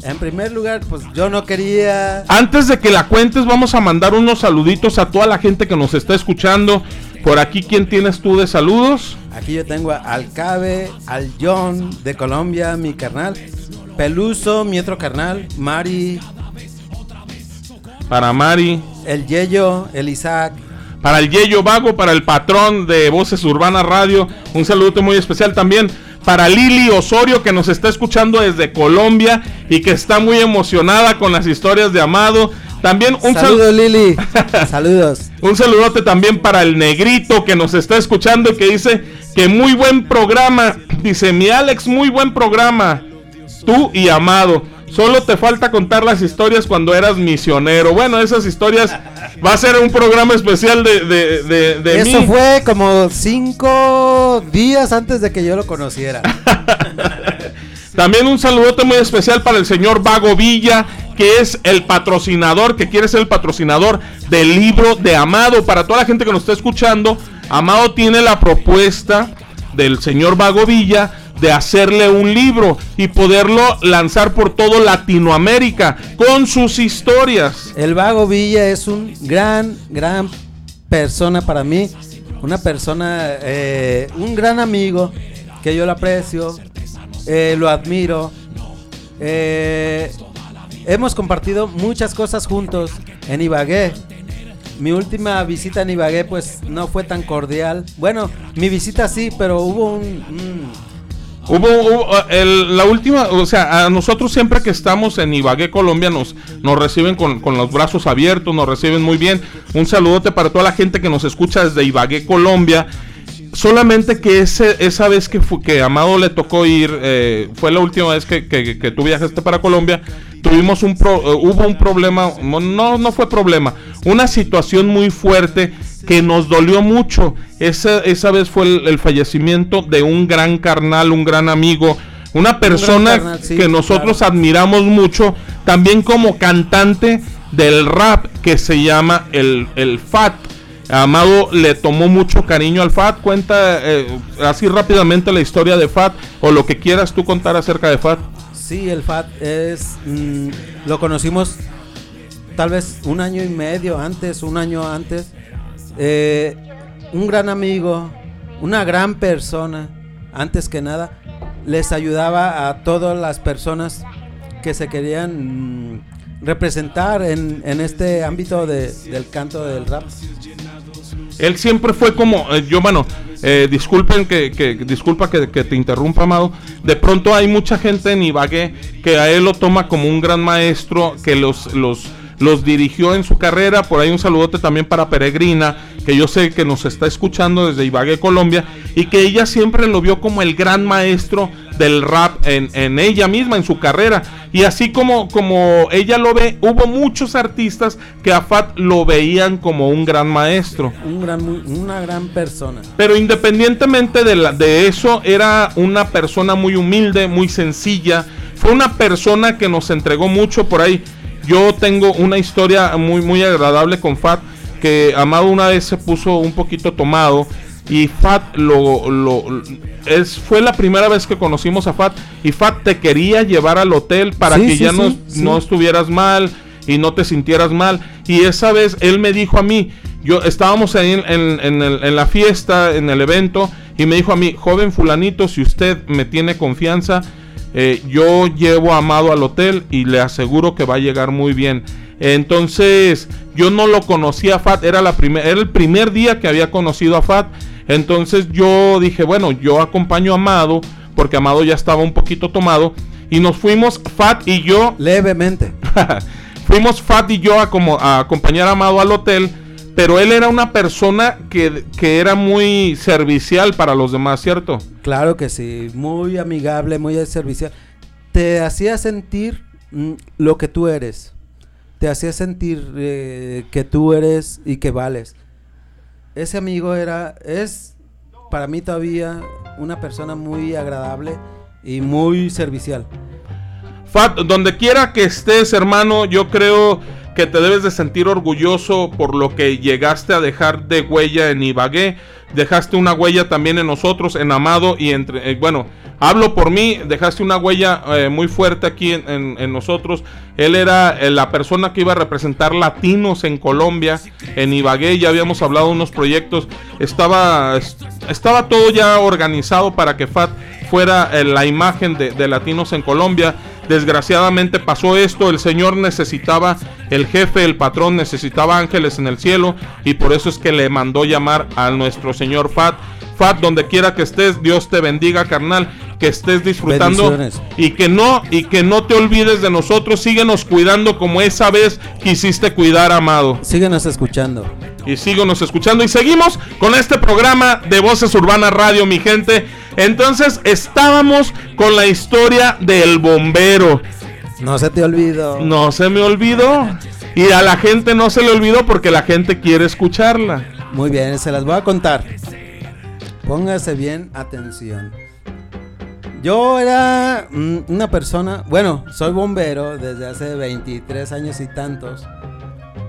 Speaker 7: en primer lugar, pues yo no quería.
Speaker 6: Antes de que la cuentes, vamos a mandar unos saluditos a toda la gente que nos está escuchando. Por aquí, ¿quién tienes tú de saludos?
Speaker 7: Aquí yo tengo a- al Cabe, al John de Colombia, mi carnal. Peluso, mi otro carnal. Mari,
Speaker 6: Para Mari,
Speaker 7: el Yeyo, el Isaac.
Speaker 6: para el Yeyo Vago, para el patrón de Voces Urbana Radio. Un saludo muy especial también para Lili Osorio que nos está escuchando desde Colombia y que está muy emocionada con las historias de Amado. También un sal-
Speaker 7: Saludos, Lili. Saludos.
Speaker 6: Un saludote también para el negrito que nos está escuchando y que dice que muy buen programa. Dice mi Alex, muy buen programa. Tú y Amado. Solo te falta contar las historias cuando eras misionero. Bueno, esas historias va a ser un programa especial de, de, de, de
Speaker 7: Eso
Speaker 6: mí.
Speaker 7: fue como cinco días antes de que yo lo conociera.
Speaker 6: También un saludote muy especial para el señor Vago Villa, que es el patrocinador, que quiere ser el patrocinador del libro de Amado. Para toda la gente que nos está escuchando, Amado tiene la propuesta del señor Vago Villa de hacerle un libro y poderlo lanzar por todo Latinoamérica con sus historias.
Speaker 7: El Vago Villa es un gran, gran persona para mí. Una persona, eh, un gran amigo que yo lo aprecio, eh, lo admiro. Eh, hemos compartido muchas cosas juntos en Ibagué. Mi última visita en Ibagué pues no fue tan cordial. Bueno, mi visita sí, pero hubo un,
Speaker 6: hubo, eh, el- la última, o sea, a nosotros siempre que estamos en Ibagué, Colombia, nos, nos reciben con, con los brazos abiertos, nos reciben muy bien. Un saludote para toda la gente que nos escucha desde Ibagué, Colombia. Solamente que ese, esa vez que, fu- que Amado le tocó ir, eh, fue la última vez que, que- que tú viajaste para Colombia, tuvimos un pro- eh, hubo un problema, no, no fue problema, una situación muy fuerte que nos dolió mucho. Esa, esa vez fue el, el fallecimiento de un gran carnal, un gran amigo, una persona
Speaker 7: carnal, sí,
Speaker 6: que nosotros admiramos mucho, también como cantante del rap que se llama el, el Fat. Amado le tomó mucho cariño al Fat. Cuenta eh, así rápidamente la historia de Fat o lo que quieras tú contar acerca de Fat.
Speaker 7: Sí, el FAT es. mm, lo conocimos tal vez un año y medio antes, un año antes. Eh, un gran amigo, una gran persona, antes que nada, les ayudaba a todas las personas que se querían mm, representar en, en este ámbito de- del canto del rap.
Speaker 6: Él siempre fue como, eh, yo bueno, eh, disculpen que, disculpa que, que te interrumpa, Amado. De pronto hay mucha gente en Ibagué que a él lo toma como un gran maestro, que los, los, los dirigió en su carrera. Por ahí un saludote también para Peregrina, que yo sé que nos está escuchando desde Ibagué, Colombia, y que ella siempre lo vio como el gran maestro del rap en, en ella misma, en su carrera. Y así como, como ella lo ve, hubo muchos artistas que a Fat lo veían como un gran maestro.
Speaker 7: Un gran, una gran persona.
Speaker 6: Pero independientemente de, la- de eso, era una persona muy humilde, muy sencilla. Fue una persona que nos entregó mucho por ahí. Yo tengo una historia muy, muy agradable con Fat, que Amado una vez se puso un poquito tomado y Fat lo, lo es fue la primera vez que conocimos a Fat y Fat te quería llevar al hotel para
Speaker 7: Sí,
Speaker 6: que
Speaker 7: sí,
Speaker 6: ya no, no estuvieras mal y no te sintieras mal. Y esa vez él me dijo a mí, yo estábamos ahí en, en- en el- en la fiesta, en el evento, y me dijo a mí, joven fulanito, si usted me tiene confianza, eh, yo llevo a Amado al hotel y le aseguro que va a llegar muy bien. Entonces, yo no lo conocía a Fat, era, la primer, era el primer día que había conocido a Fat. Entonces yo dije, bueno, yo acompaño a Amado, porque Amado ya estaba un poquito tomado, y nos fuimos, Fat y yo,
Speaker 7: Levemente.
Speaker 6: fuimos Fat y yo a, como, a acompañar a Amado al hotel, pero él era una persona que, que era muy servicial para los demás, ¿cierto?
Speaker 7: Claro que sí, muy amigable, muy servicial. Te hacía sentir mm, lo que tú eres. Te hacía sentir eh, que tú eres y que vales. Ese amigo era, es para mí todavía una persona muy agradable y muy servicial.
Speaker 6: Fat, donde quiera que estés, hermano, yo creo que te debes de sentir orgulloso por lo que llegaste a dejar de huella en Ibagué. Dejaste una huella también en nosotros, en Amado y entre... eh, bueno, hablo por mí, dejaste una huella eh, muy fuerte aquí en, nosotros. Él era eh, la persona que iba a representar latinos en Colombia, en Ibagué. Ya habíamos hablado de unos proyectos. Estaba, es- estaba todo ya organizado para que Fat fuera la imagen de, de latinos en Colombia. Desgraciadamente pasó esto, el Señor necesitaba, el jefe, el patrón necesitaba ángeles en el cielo y por eso es que le mandó llamar a nuestro Señor Fat. Fat, donde quiera que estés, Dios te bendiga, carnal, que estés disfrutando y que no y que no te olvides de nosotros, síguenos cuidando como esa vez quisiste cuidar, amado.
Speaker 7: Síguenos escuchando.
Speaker 6: Y síguenos escuchando. Y seguimos con este programa de Voces Urbanas Radio, mi gente. Entonces estábamos con la historia del bombero.
Speaker 7: No se te olvidó.
Speaker 6: No se me olvidó. Y a la gente no se le olvidó porque la gente quiere escucharla.
Speaker 7: Muy bien, se las voy a contar. Póngase bien atención. Yo era mm, una persona, bueno, soy bombero desde hace 23 años y tantos.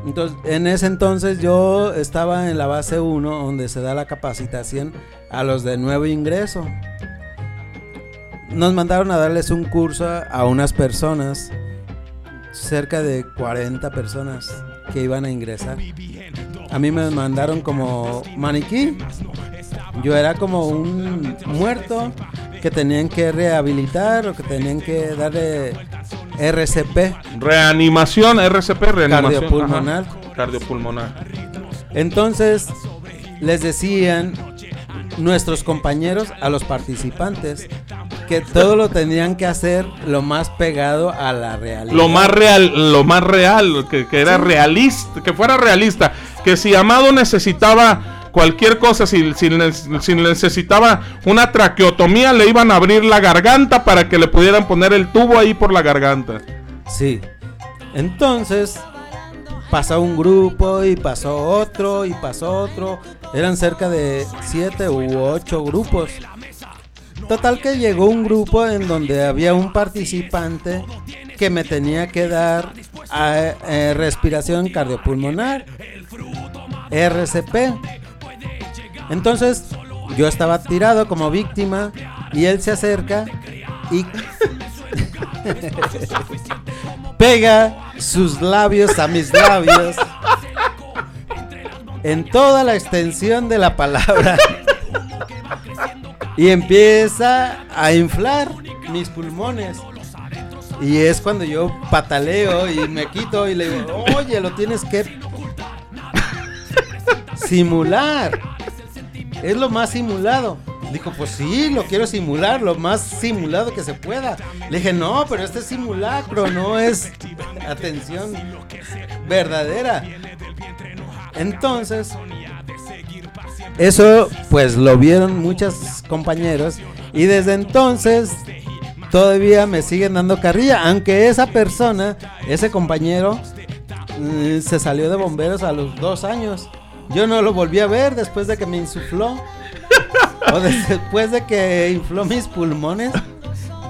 Speaker 7: Entonces, en ese entonces yo estaba en la base 1 donde se da la capacitación a los de nuevo ingreso. Nos mandaron a darles un curso a- unas personas, cerca de 40 personas que iban a ingresar. A mí me mandaron como maniquí. Yo era como un muerto que tenían que rehabilitar o que tenían que darle RCP.
Speaker 6: Reanimación, RCP, reanimación.
Speaker 7: Cardiopulmonar.
Speaker 6: Ajá. Cardiopulmonar.
Speaker 7: Entonces les decían nuestros compañeros a los participantes que todo lo tenían que hacer lo más pegado a la realidad.
Speaker 6: Lo más real, lo más real, que, que era realista, que fuera realista. Que si Amado necesitaba cualquier cosa, si, si ne- si necesitaba una traqueotomía, le iban a abrir la garganta para que le pudieran poner el tubo ahí por la garganta.
Speaker 7: Sí. Entonces, pasó un grupo y pasó otro y pasó otro. Eran cerca de siete u ocho grupos. Total que llegó un grupo en donde había un participante que me tenía que dar a- eh, respiración cardiopulmonar, RCP. Entonces yo estaba tirado como víctima y él se acerca y pega sus labios a mis labios en toda la extensión de la palabra y empieza a inflar mis pulmones. Y es cuando yo pataleo y me quito y le digo, oye, lo tienes que simular. Es lo más simulado. Dijo, pues sí, lo quiero simular, lo más simulado que se pueda. Le dije, no, pero este es simulacro, no es atención verdadera. Entonces, eso pues lo vieron muchos compañeros y desde entonces todavía me siguen dando carrilla, aunque esa persona, ese compañero, mm, se salió de bomberos a los dos años. Yo no lo volví a ver después de que me insufló. o de- después de que infló mis pulmones.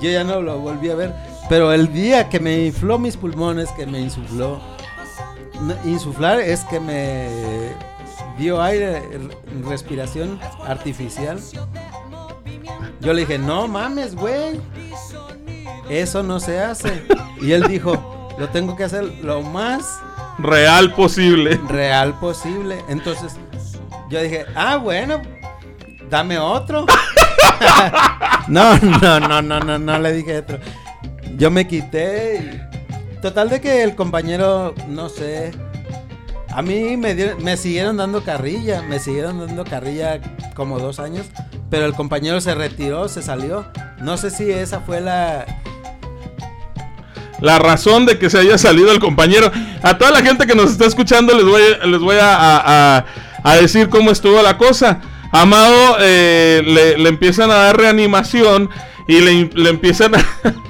Speaker 7: Yo ya no lo volví a ver. Pero el día que me infló mis pulmones, que me insufló. insuflar es que me dio aire, respiración artificial. Yo le dije, no mames, güey. Eso no se hace. Y él dijo, lo tengo que hacer lo más
Speaker 6: Real posible.
Speaker 7: real posible. Entonces yo dije, ah, bueno, dame otro. no, no, no, no, no, no le dije otro. Yo me quité y total de que el compañero, no sé, a mí me, dieron- me siguieron dando carrilla, me siguieron dando carrilla como dos años, pero el compañero se retiró, se salió. No sé si esa fue la,
Speaker 6: la razón de que se haya salido el compañero. A toda la gente que nos está escuchando les voy, les voy a- a decir cómo estuvo la cosa. Amado eh, le, le empiezan a dar reanimación y le, le empiezan a...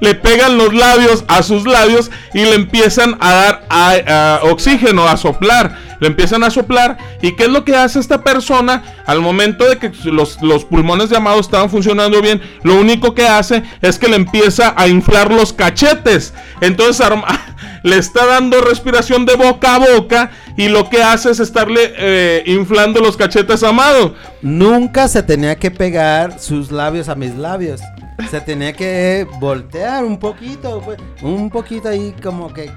Speaker 6: le pegan los labios a sus labios y le empiezan a dar oxígeno, a soplar. Le empiezan a soplar. ¿Y qué es lo que hace esta persona? Al momento de que los, pulmones de Amado estaban funcionando bien, lo único que hace es que le empieza a inflar los cachetes. Entonces le está dando respiración de boca a boca y lo que hace es estarle eh, inflando los cachetes a Amado.
Speaker 7: Nunca se tenía que pegar sus labios a mis labios. Se tenía que voltear un poquito, pues, un poquito ahí como que...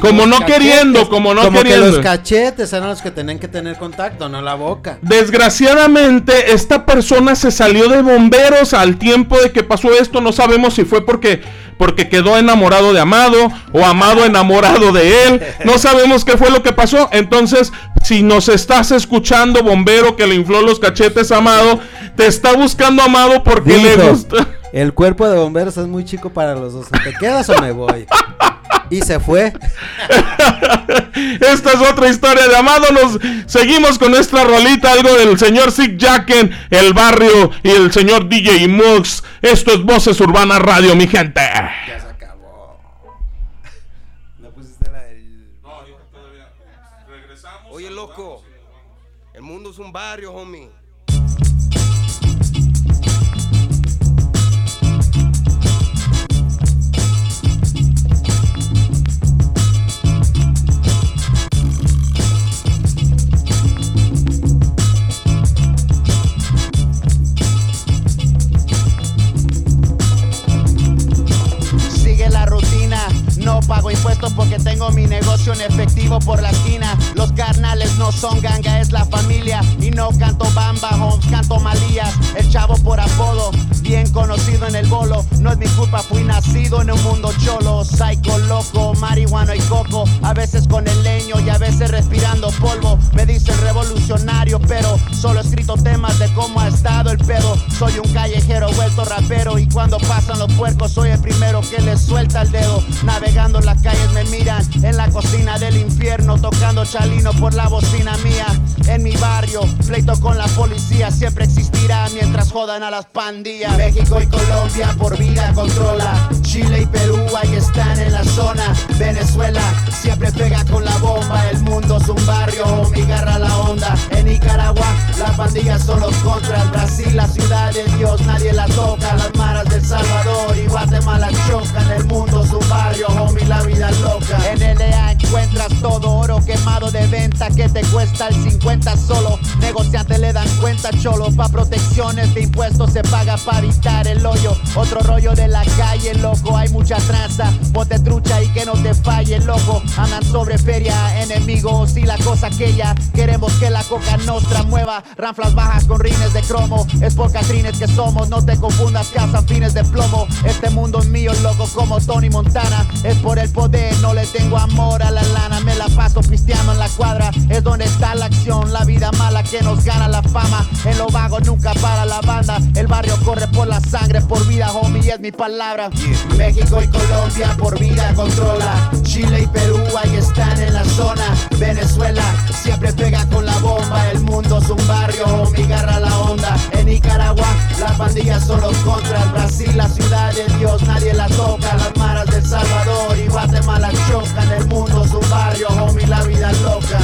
Speaker 6: Como no queriendo, como no
Speaker 7: como
Speaker 6: queriendo.
Speaker 7: que los cachetes eran los que tenían que tener contacto, no la boca.
Speaker 6: Desgraciadamente, esta persona se salió de bomberos al tiempo de que pasó esto. No sabemos si fue porque, porque quedó enamorado de Amado o Amado enamorado de él. No sabemos qué fue lo que pasó. Entonces, si nos estás escuchando, bombero que le infló los cachetes a Amado, te está buscando Amado porque le gusta.
Speaker 7: El cuerpo de bomberos es muy chico para los dos. ¿Te quedas o me voy? Y se fue.
Speaker 6: Esta es otra historia de Amado. Nos seguimos con nuestra rolita, algo del señor Sick Jacken, el barrio y el señor DJ Mux. Esto es Voces Urbanas Radio, mi gente.
Speaker 10: Oye, loco, el mundo es un barrio, homie.
Speaker 11: No pago impuestos porque tengo mi negocio en efectivo por la esquina. Los carnales no son ganga, es la familia. Y no canto bamba, homes, canto malías. El chavo por apodo,
Speaker 12: bien conocido en el bolo. No es mi culpa, fui nacido en un mundo cholo. Psycho, loco, marihuana y coco. A veces con el leño y a veces respirando polvo. Me dicen revolucionario, pero solo he escrito temas de cómo ha estado el pedo. Soy un callejero vuelto rapero y cuando pasan los puercos soy el primero que les suelta el dedo. Las calles me miran en la cocina del infierno, tocando chalino por la bocina mía. En mi barrio, pleito con la policía siempre existirá mientras jodan a las pandillas. México y Colombia por vida controla. Chile y Perú ahí están en la zona. Venezuela siempre pega con la bomba. El mundo es un barrio, mi garra la onda. En Nicaragua las pandillas son los contras. Brasil la ciudad de Dios, nadie la toca. Las maras del Salvador y Guatemala. Todo quemado de venta que te cuesta el 50 solo. Negociantes le dan cuenta, cholo. Pa' protecciones de impuestos se paga para evitar el hoyo. Otro rollo de la calle, loco. Hay mucha tranza. Bote trucha y que no te falle, loco. Andan sobre feria, enemigos y la cosa aquella. Queremos que la coca nostra mueva. Ranflas bajas con rines de cromo. Es por catrines que somos. No te confundas, cazan fines de plomo. Este mundo es mío, loco, como Tony Montana. Es por el poder, no le tengo amor a la lana. Me la paso pisteando en la cuadra. Es donde está la acción, la vida mala que nos gana la fama. En lo vago nunca para la banda. El barrio corre por la sangre, por vida, homie, es mi palabra. México y Colombia por vida controla. Chile y Perú ahí están en la zona. Venezuela siempre pega con la bomba. El mundo es un barrio, homie, garra la onda. En Nicaragua las pandillas son los contras. Brasil la ciudad de Dios, nadie la toca. Las maras del Salvador y Guatemala chocan. El mundo es un barrio, homie, la vida loca.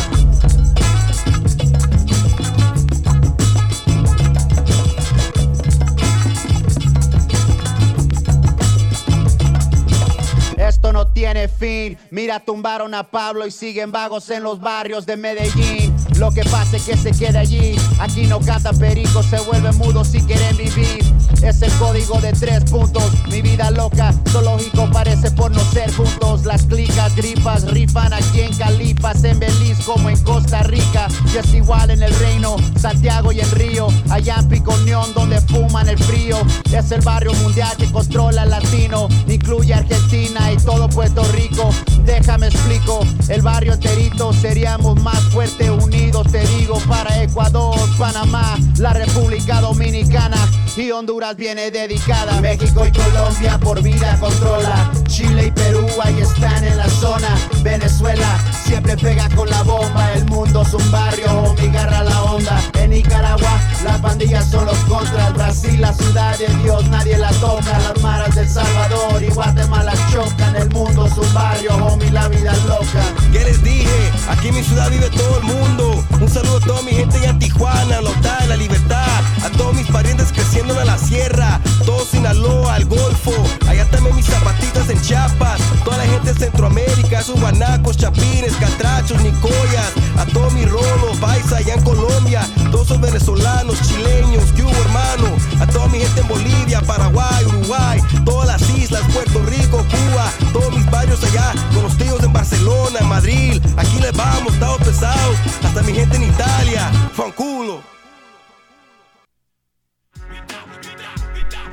Speaker 12: Esto no tiene fin. Mira, tumbaron a Pablo y siguen vagos en los barrios de Medellín. Lo que pase que se quede allí. Aquí no canta perico, se vuelve mudo si quieren vivir. Es el código de tres puntos. Mi vida loca, zoológico parece por no ser juntos. Las clicas, gripas, rifan aquí en Calipas, en Belice como en Costa Rica. Y es igual en el reino, Santiago y en Río. Allá en Piconeón donde fuman el frío. Es el barrio mundial que controla el latino. Incluye Argentina y todo Puerto Rico. Déjame explico, el barrio enterito seríamos más fuertes unidos, te digo, para Ecuador, Panamá, la República Dominicana y Honduras viene dedicada. México y Colombia por vida controla. Chile y Perú ahí están en la zona. Venezuela siempre pega con la bomba. El mundo es un barrio, mi garra la onda. En Nicaragua las pandillas son los contras. Brasil la ciudad de Dios, nadie la toca. Las maras del Salvador y Guatemala chocan. El mundo es un barrio, homie, la vida es loca.
Speaker 10: ¿Qué les dije? Aquí en mi ciudad vive todo el mundo. Un saludo a toda mi gente allá en Tijuana, Lotá, La Libertad. A todos mis parientes creciendo en la sierra. Todo Sinaloa, el Golfo. Allá también mis zapatitas en Chiapas. Toda la gente de Centroamérica, esos guanacos, chapines, catrachos, nicoyas. A todos mis rolos, paisa allá en Colombia. Todos esos venezolanos, chileños, ¿qué hubo, hermano? A toda mi gente en Bolivia, Paraguay, Uruguay. Todas las islas, Puerto Rico, Cuba. Todos mis barrios allá, con los tíos en Barcelona, en Madrid. Aquí les vamos, estamos pesados. Hasta mi gente en Italia, fanculo.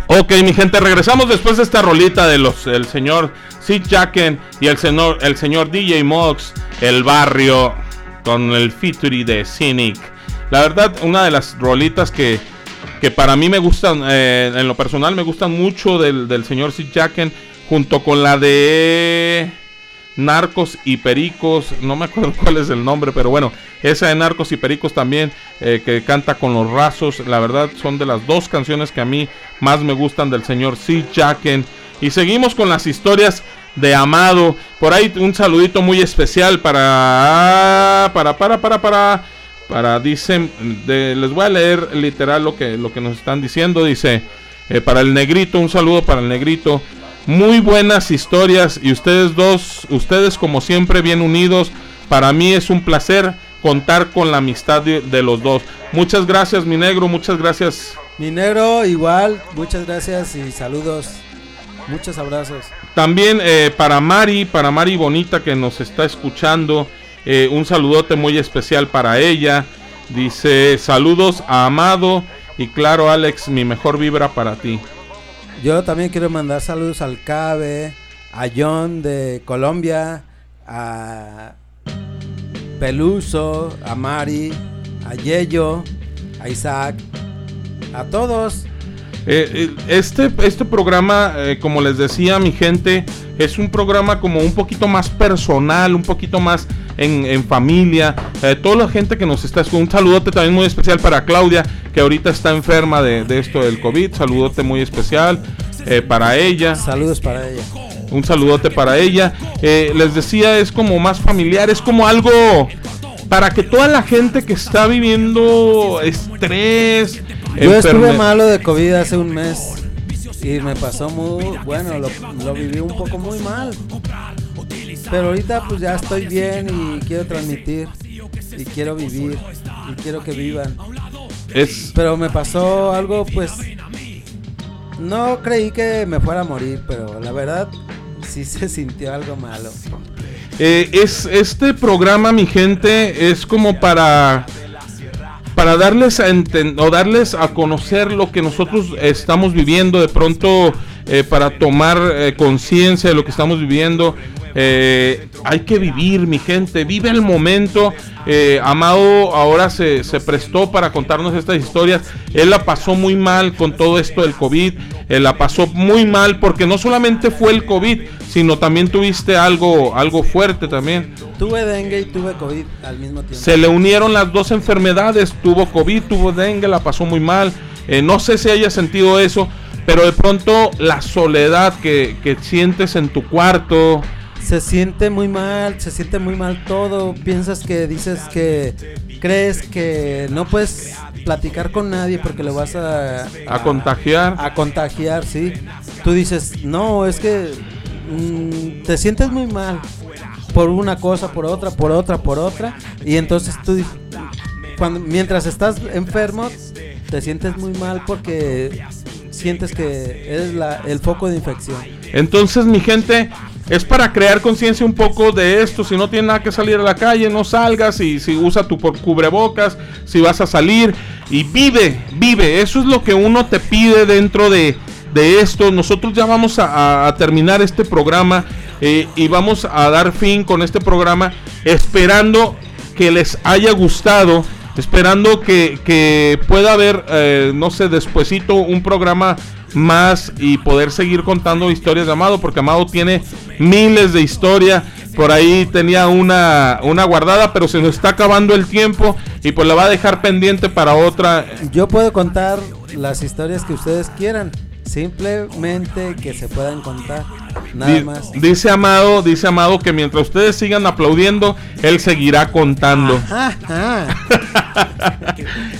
Speaker 6: Ok, mi gente, regresamos después de esta rolita de los el señor Sid Jacken y el señor el señor DJ Mox, el barrio con el featuring de Cynic. La verdad, una de las rolitas que, que para mí me gustan, eh, en lo personal me gustan mucho del, del señor Sid Jacken, junto con la de Narcos y Pericos, no me acuerdo cuál es el nombre, pero bueno, esa de Narcos y Pericos también, eh, que canta con los rasos, la verdad son de las dos canciones que a mí más me gustan del señor Sid Jacken. Y seguimos con las historias de Amado. Por ahí un saludito muy especial para, para, para, para, para, para, dicen, les voy a leer literal lo que, lo que nos están diciendo, dice, eh, para el negrito, un saludo para el negrito. Muy buenas historias y ustedes dos, ustedes como siempre bien unidos. Para mí es un placer contar con la amistad de, de los dos. Muchas gracias mi negro, muchas gracias.
Speaker 7: Mi negro, igual, muchas gracias y saludos. Muchos abrazos.
Speaker 6: También eh, para Mari, para Mari Bonita que nos está escuchando, eh, un saludote muy especial para ella. Dice saludos a Amado y claro Alex, mi mejor vibra para ti.
Speaker 7: Yo también quiero mandar saludos al Cabe, a John de Colombia, a Peluso, a Mari, a Yello, a Isaac, a todos.
Speaker 6: Eh, eh, este, este programa, eh, como les decía mi gente, es un programa como un poquito más personal, un poquito más en, en familia. Eh, toda la gente que nos está escuchando, un saludote también muy especial para Claudia, que ahorita está enferma de, de esto del COVID. Saludote muy especial para ella.
Speaker 7: Saludos para ella.
Speaker 6: Un saludote para ella. Les decía, es como más familiar, es como algo para que toda la gente que está viviendo estrés,
Speaker 7: Yo estuve malo de COVID hace un mes y me pasó muy, bueno, lo, lo viví un poco muy mal. Pero ahorita pues ya estoy bien y quiero transmitir y quiero vivir y quiero que vivan.
Speaker 6: Es
Speaker 7: Pero me pasó algo pues no creí que me fuera a morir, pero la verdad sí se sintió algo malo.
Speaker 6: Eh, es este programa, mi gente, es como para para darles a o darles a conocer lo que nosotros estamos viviendo de pronto eh, para tomar eh, conciencia de lo que estamos viviendo. Eh, hay que vivir, mi gente, vive el momento. Eh, Amado ahora se, se prestó para contarnos estas historias. Él la pasó muy mal con todo esto del COVID. Él la pasó muy mal porque no solamente fue el COVID, sino también tuviste algo, algo fuerte también.
Speaker 7: Tuve dengue y tuve COVID al mismo tiempo.
Speaker 6: Se le unieron las dos enfermedades, tuvo COVID, tuvo dengue, la pasó muy mal. Eh, no sé si haya sentido eso, pero de pronto la soledad que, que sientes en tu cuarto.
Speaker 7: Se siente muy mal, se siente muy mal todo. Piensas que dices que crees que no puedes platicar con nadie porque lo vas a,
Speaker 6: A contagiar.
Speaker 7: A contagiar, sí. Tú dices, no, es que mm, te sientes muy mal por una cosa, por otra, por otra, por otra. Y entonces tú, cuando, mientras estás enfermo, te sientes muy mal porque sientes que eres la, el foco de infección.
Speaker 6: Entonces, mi gente, es para crear conciencia un poco de esto. Si no tienes nada que salir a la calle, no salgas. Y si usa tu cubrebocas, si vas a salir y vive, vive. Eso es lo que uno te pide dentro de, de esto. Nosotros ya vamos a terminar este programa eh, y vamos a dar fin con este programa esperando que les haya gustado. Esperando que, que pueda haber, eh, no sé, despuesito un programa más y poder seguir contando historias de Amado, porque Amado tiene miles de historias. Por ahí tenía una, una guardada, pero se nos está acabando el tiempo y pues la va a dejar pendiente para otra.
Speaker 7: Yo puedo contar las historias que ustedes quieran, simplemente que se puedan contar, nada más.
Speaker 6: Dice Amado, dice Amado que mientras ustedes sigan aplaudiendo, él seguirá contando.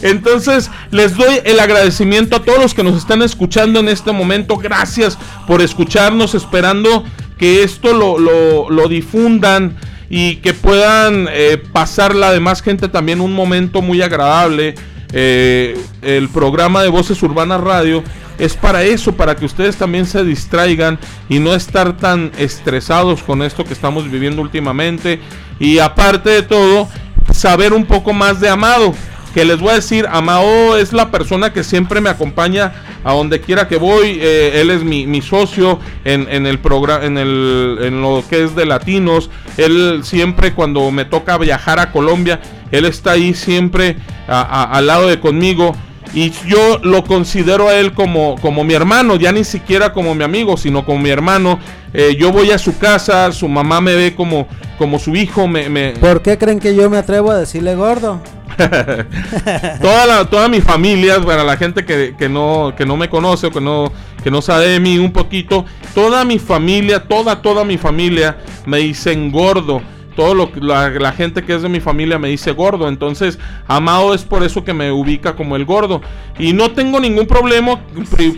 Speaker 6: Entonces, les doy el agradecimiento a todos los que nos están escuchando en este momento. Gracias por escucharnos, esperando que esto lo, lo- lo difundan y que puedan eh, pasar la demás gente también un momento muy agradable. Eh, el programa de Voces Urbanas Radio es para eso, para que ustedes también se distraigan y no estar tan estresados con esto que estamos viviendo últimamente. Y aparte de todo, saber un poco más de Amado. Que les voy a decir, Amado es la persona que siempre me acompaña a donde quiera que voy. eh, él es mi, mi socio en, en el programa, en, el, en lo que es de latinos. Él siempre cuando me toca viajar a Colombia, él está ahí siempre al lado de conmigo. Y yo lo considero a él como, como mi hermano, ya ni siquiera como mi amigo, sino como mi hermano. Eh, yo voy a su casa, su mamá me ve como, como su hijo, me, me-
Speaker 7: ¿Por qué creen que yo me atrevo a decirle gordo?
Speaker 6: toda, la, toda mi familia, para la gente que, que no, que no me conoce o que no, que no sabe de mí un poquito, toda mi familia, toda, toda mi familia me dicen gordo. Todo lo que- la, gente que es de mi familia me dice gordo. Entonces, Amado es por eso que me ubica como el gordo. Y no tengo ningún problema,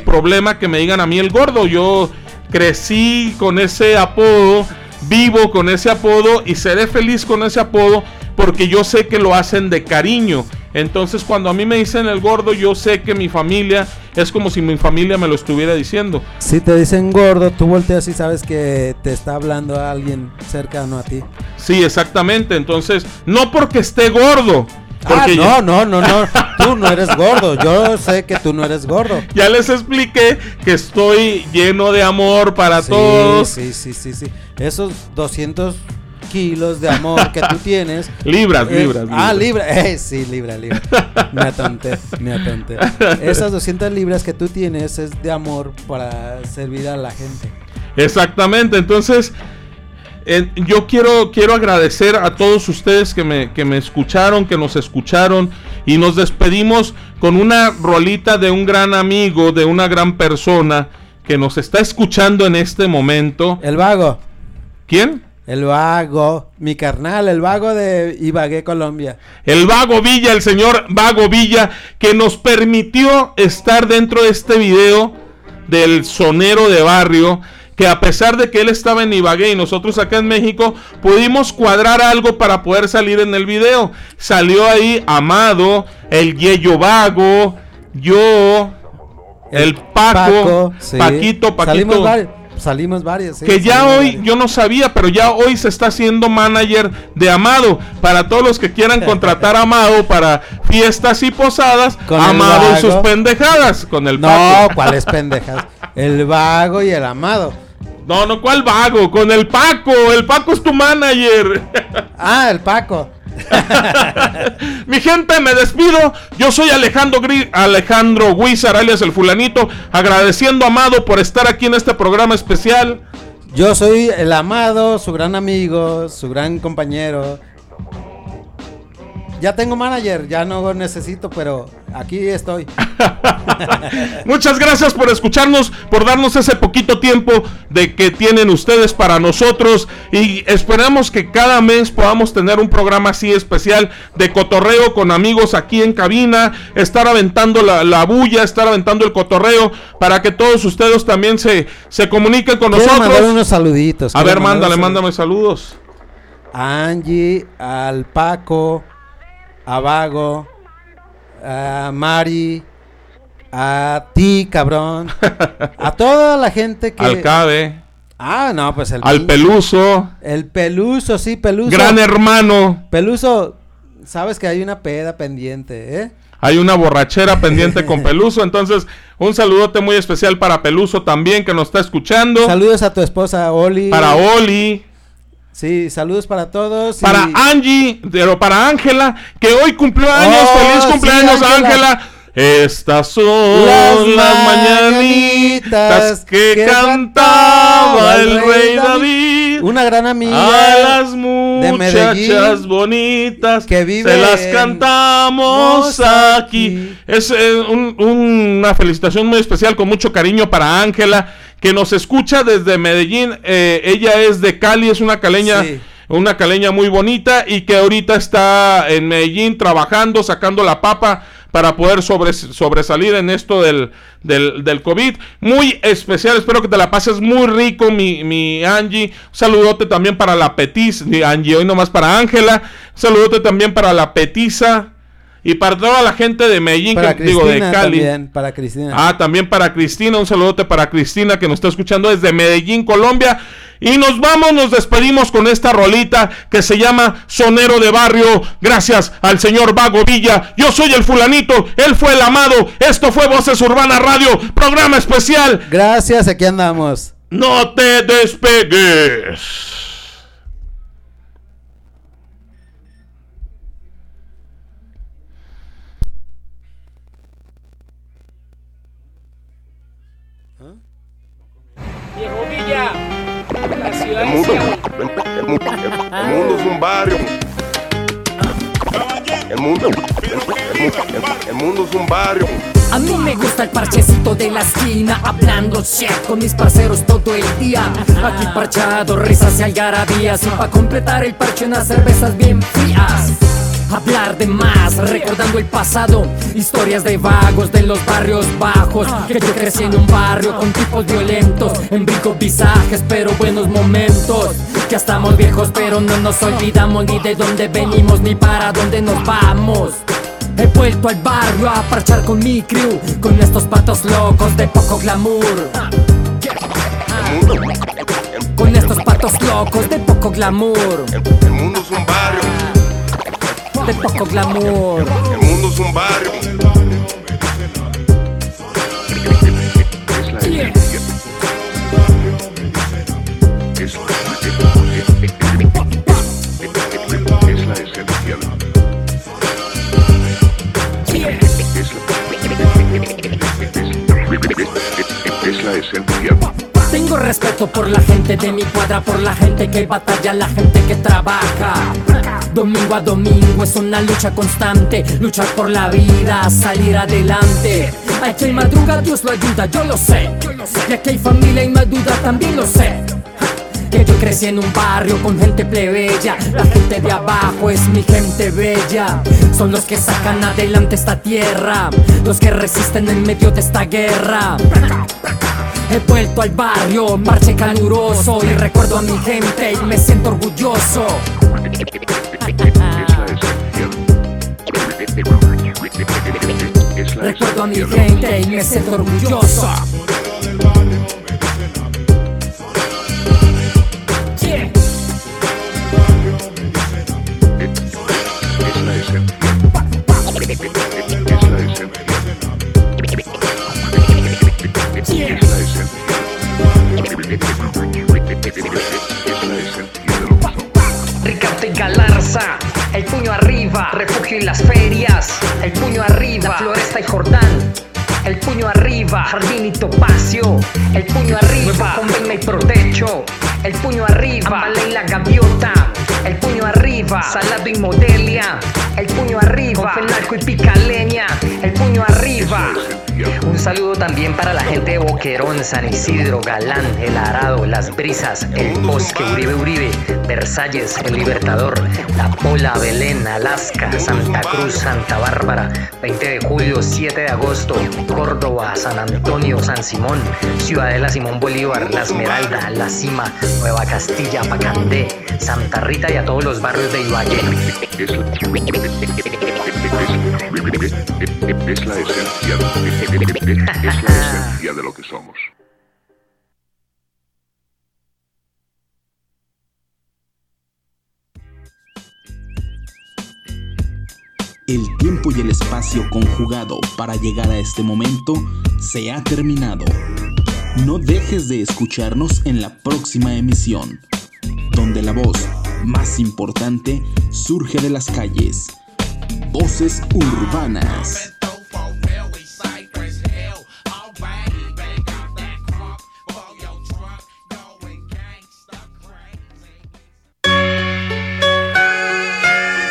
Speaker 6: problema que me digan a mí el gordo. Yo crecí con ese apodo, vivo con ese apodo y seré feliz con ese apodo porque yo sé que lo hacen de cariño. Entonces cuando a mí me dicen el gordo, yo sé que mi familia es como si mi familia me lo estuviera diciendo.
Speaker 7: Si te dicen gordo, tú volteas y sabes que te está hablando alguien cercano a ti.
Speaker 6: Sí, exactamente. Entonces, no porque esté gordo. Porque
Speaker 7: ah, no, no, no, no. Tú no eres gordo. Yo sé que tú no eres gordo.
Speaker 6: Ya les expliqué que estoy lleno de amor para
Speaker 7: Sí,
Speaker 6: todos.
Speaker 7: Sí, sí, sí, sí. Esos 200 kilos de amor que tú tienes.
Speaker 6: Libras,
Speaker 7: eh,
Speaker 6: libras,
Speaker 7: Ah,
Speaker 6: libras.
Speaker 7: libra. Eh, sí, libra, libra. Me atonté, me atonté. Esas 200 libras que tú tienes es de amor para servir a la gente.
Speaker 6: Exactamente, entonces eh, yo quiero, quiero agradecer a todos ustedes que me, que me escucharon, que nos escucharon y nos despedimos con una rolita de un gran amigo, de una gran persona que nos está escuchando en este momento.
Speaker 7: El vago.
Speaker 6: ¿Quién?
Speaker 7: El vago, mi carnal, el vago de Ibagué, Colombia.
Speaker 6: El Vago Villa, el señor Vago Villa, que nos permitió estar dentro de este video del sonero de barrio, que a pesar de que él estaba en Ibagué y nosotros acá en México, pudimos cuadrar algo para poder salir en el video. Salió ahí Amado, el Yeyo Vago, yo, el Paco,
Speaker 7: sí.
Speaker 6: Paquito, Paquito.
Speaker 7: Salimos, vari- salimos varios. sí,
Speaker 6: Que ya hoy, yo no sabía, pero ya hoy se está haciendo manager de Amado. Para todos los que quieran contratar a Amado para fiestas y posadas,
Speaker 7: Con
Speaker 6: Amado y sus pendejadas. Con el
Speaker 7: No. ¿cuáles pendejas? El vago y el amado.
Speaker 6: No, no, ¿cuál vago? Con el Paco. El Paco es tu manager.
Speaker 7: Ah, el Paco.
Speaker 6: Mi gente, me despido. Yo soy Alejandro Gri- Alejandro Guizar, alias el fulanito, agradeciendo a Amado por estar aquí en este programa especial.
Speaker 7: Yo soy el amado, su gran amigo, su gran compañero. Ya tengo manager, ya no necesito, pero aquí estoy.
Speaker 6: Muchas gracias por escucharnos, por darnos ese poquito tiempo de que tienen ustedes para nosotros y esperamos que cada mes podamos tener un programa así especial de cotorreo con amigos aquí en cabina, estar aventando la, la bulla, estar aventando el cotorreo para que todos ustedes también se, se comuniquen con
Speaker 7: Quiero mandar
Speaker 6: nosotros.
Speaker 7: unos saluditos.
Speaker 6: A ver, mándale,
Speaker 7: unos
Speaker 6: mándame saludos.
Speaker 7: Angie, al Paco, a Vago, a Mari, a ti, cabrón. A toda la gente que.
Speaker 6: Al Cabe,
Speaker 7: Ah, no, pues el.
Speaker 6: al Peluso,
Speaker 7: El Peluso, sí, Peluso.
Speaker 6: gran hermano.
Speaker 7: Peluso, sabes que hay una peda pendiente, ¿eh?
Speaker 6: Hay una borrachera pendiente con Peluso. Entonces, un saludote muy especial para Peluso también, que nos está escuchando.
Speaker 7: Saludos a tu esposa Oli.
Speaker 6: Para Oli.
Speaker 7: Sí, saludos para todos. y-
Speaker 6: Para Angie, pero para Ángela, que hoy cumplió años.
Speaker 7: Oh,
Speaker 6: ¡Feliz cumpleaños,
Speaker 7: Ángela.
Speaker 6: Estas son
Speaker 7: Las
Speaker 6: las, mañanitas que, cantaba el rey David.
Speaker 7: Una gran amiga
Speaker 6: A las
Speaker 7: de
Speaker 6: muchachas
Speaker 7: Medellín
Speaker 6: bonitas
Speaker 7: que vive
Speaker 6: se las cantamos aquí. Es eh, un- una felicitación muy especial con mucho cariño para Ángela, que nos escucha desde Medellín. Eh, ella es de Cali, es una caleña.
Speaker 7: Sí.
Speaker 6: Una caleña muy bonita y que ahorita está en Medellín trabajando, sacando la papa para poder sobres- sobresalir en esto del, del, del COVID. Muy especial, espero que te la pases muy rico, mi, mi Angie. Un saludote también para la Petis, Angie, hoy nomás para Ángela. Un saludote también para la Petiza y para toda la gente de Medellín,
Speaker 7: para
Speaker 6: que digo, de
Speaker 7: Cristina
Speaker 6: Cali.
Speaker 7: también, para Cristina.
Speaker 6: Ah, también para Cristina, un saludote para Cristina que nos está escuchando desde Medellín, Colombia. Y nos vamos, nos despedimos con esta rolita que se llama Sonero de Barrio. Gracias al señor Vago Villa. Yo soy el fulanito, él fue el amado. Esto fue Voces Urbana Radio, programa especial.
Speaker 7: Gracias, aquí andamos.
Speaker 6: No te despegues.
Speaker 13: El mundo, el, el mu- el- el mundo es un barrio.
Speaker 14: A mí me gusta el parchecito de la esquina Hablando shit con mis parceros todo el día. Aquí parchado, risas y algarabías Y pa' completar el parche unas cervezas bien frías Hablar de más, recordando el pasado. Historias de vagos de los barrios bajos Que yo crecí en un barrio con tipos violentos En brincos visajes pero buenos momentos. Ya estamos viejos pero no nos olvidamos Ni de dónde venimos ni para dónde nos vamos. He vuelto al barrio a parchar con mi crew Con estos patos locos de poco glamour. Con estos patos locos de poco glamour.
Speaker 13: El mundo es un barrio.
Speaker 14: Te toco glamour.
Speaker 13: El mundo es un barrio.
Speaker 14: Yeah.
Speaker 13: Es la esencial.
Speaker 14: Tengo respeto por la gente de mi cuadra, por la gente que batalla, la gente que trabaja. Domingo a domingo es una lucha constante, luchar por la vida, salir adelante. Hay quien madruga, Dios lo ayuda, yo lo sé. Y aquí hay familia y duda, también lo sé. Que yo crecí en un barrio con gente plebeya La gente de abajo es mi gente bella Son los que sacan adelante esta tierra Los que resisten en medio de esta guerra He vuelto al barrio, marche caluroso Y recuerdo a mi gente y me siento orgulloso. Recuerdo a mi gente y me siento orgulloso
Speaker 15: puño arriba, refugio y las ferias, el puño arriba, Floresta y Jordán, el puño arriba, Jardín y Topacio, el puño arriba, Convenio y Protecho, el puño arriba, y la Gaviota, el puño arriba, Salado y Modelia, el puño arriba, Fenalco y Picaleña, el puño arriba. Un saludo también para la gente de Boquerón, San Isidro, Galán, El Arado, Las Brisas, El Bosque, Uribe Uribe, Versalles, El Libertador, La Pola, Belén, Alaska, Santa Cruz, Santa Bárbara, 20 de julio, 7 de agosto, Córdoba, San Antonio, San Simón, Ciudadela Simón Bolívar, La Esmeralda, La Cima, Nueva Castilla, Pacandé, Santa Rita y a todos los barrios de Ibagué.
Speaker 13: Es la, es la esencial. Es la esencia de lo que somos.
Speaker 4: El tiempo y el espacio conjugado para llegar a este momento se ha terminado. No dejes de escucharnos en la próxima emisión, donde la voz más importante surge de las calles. Voces urbanas.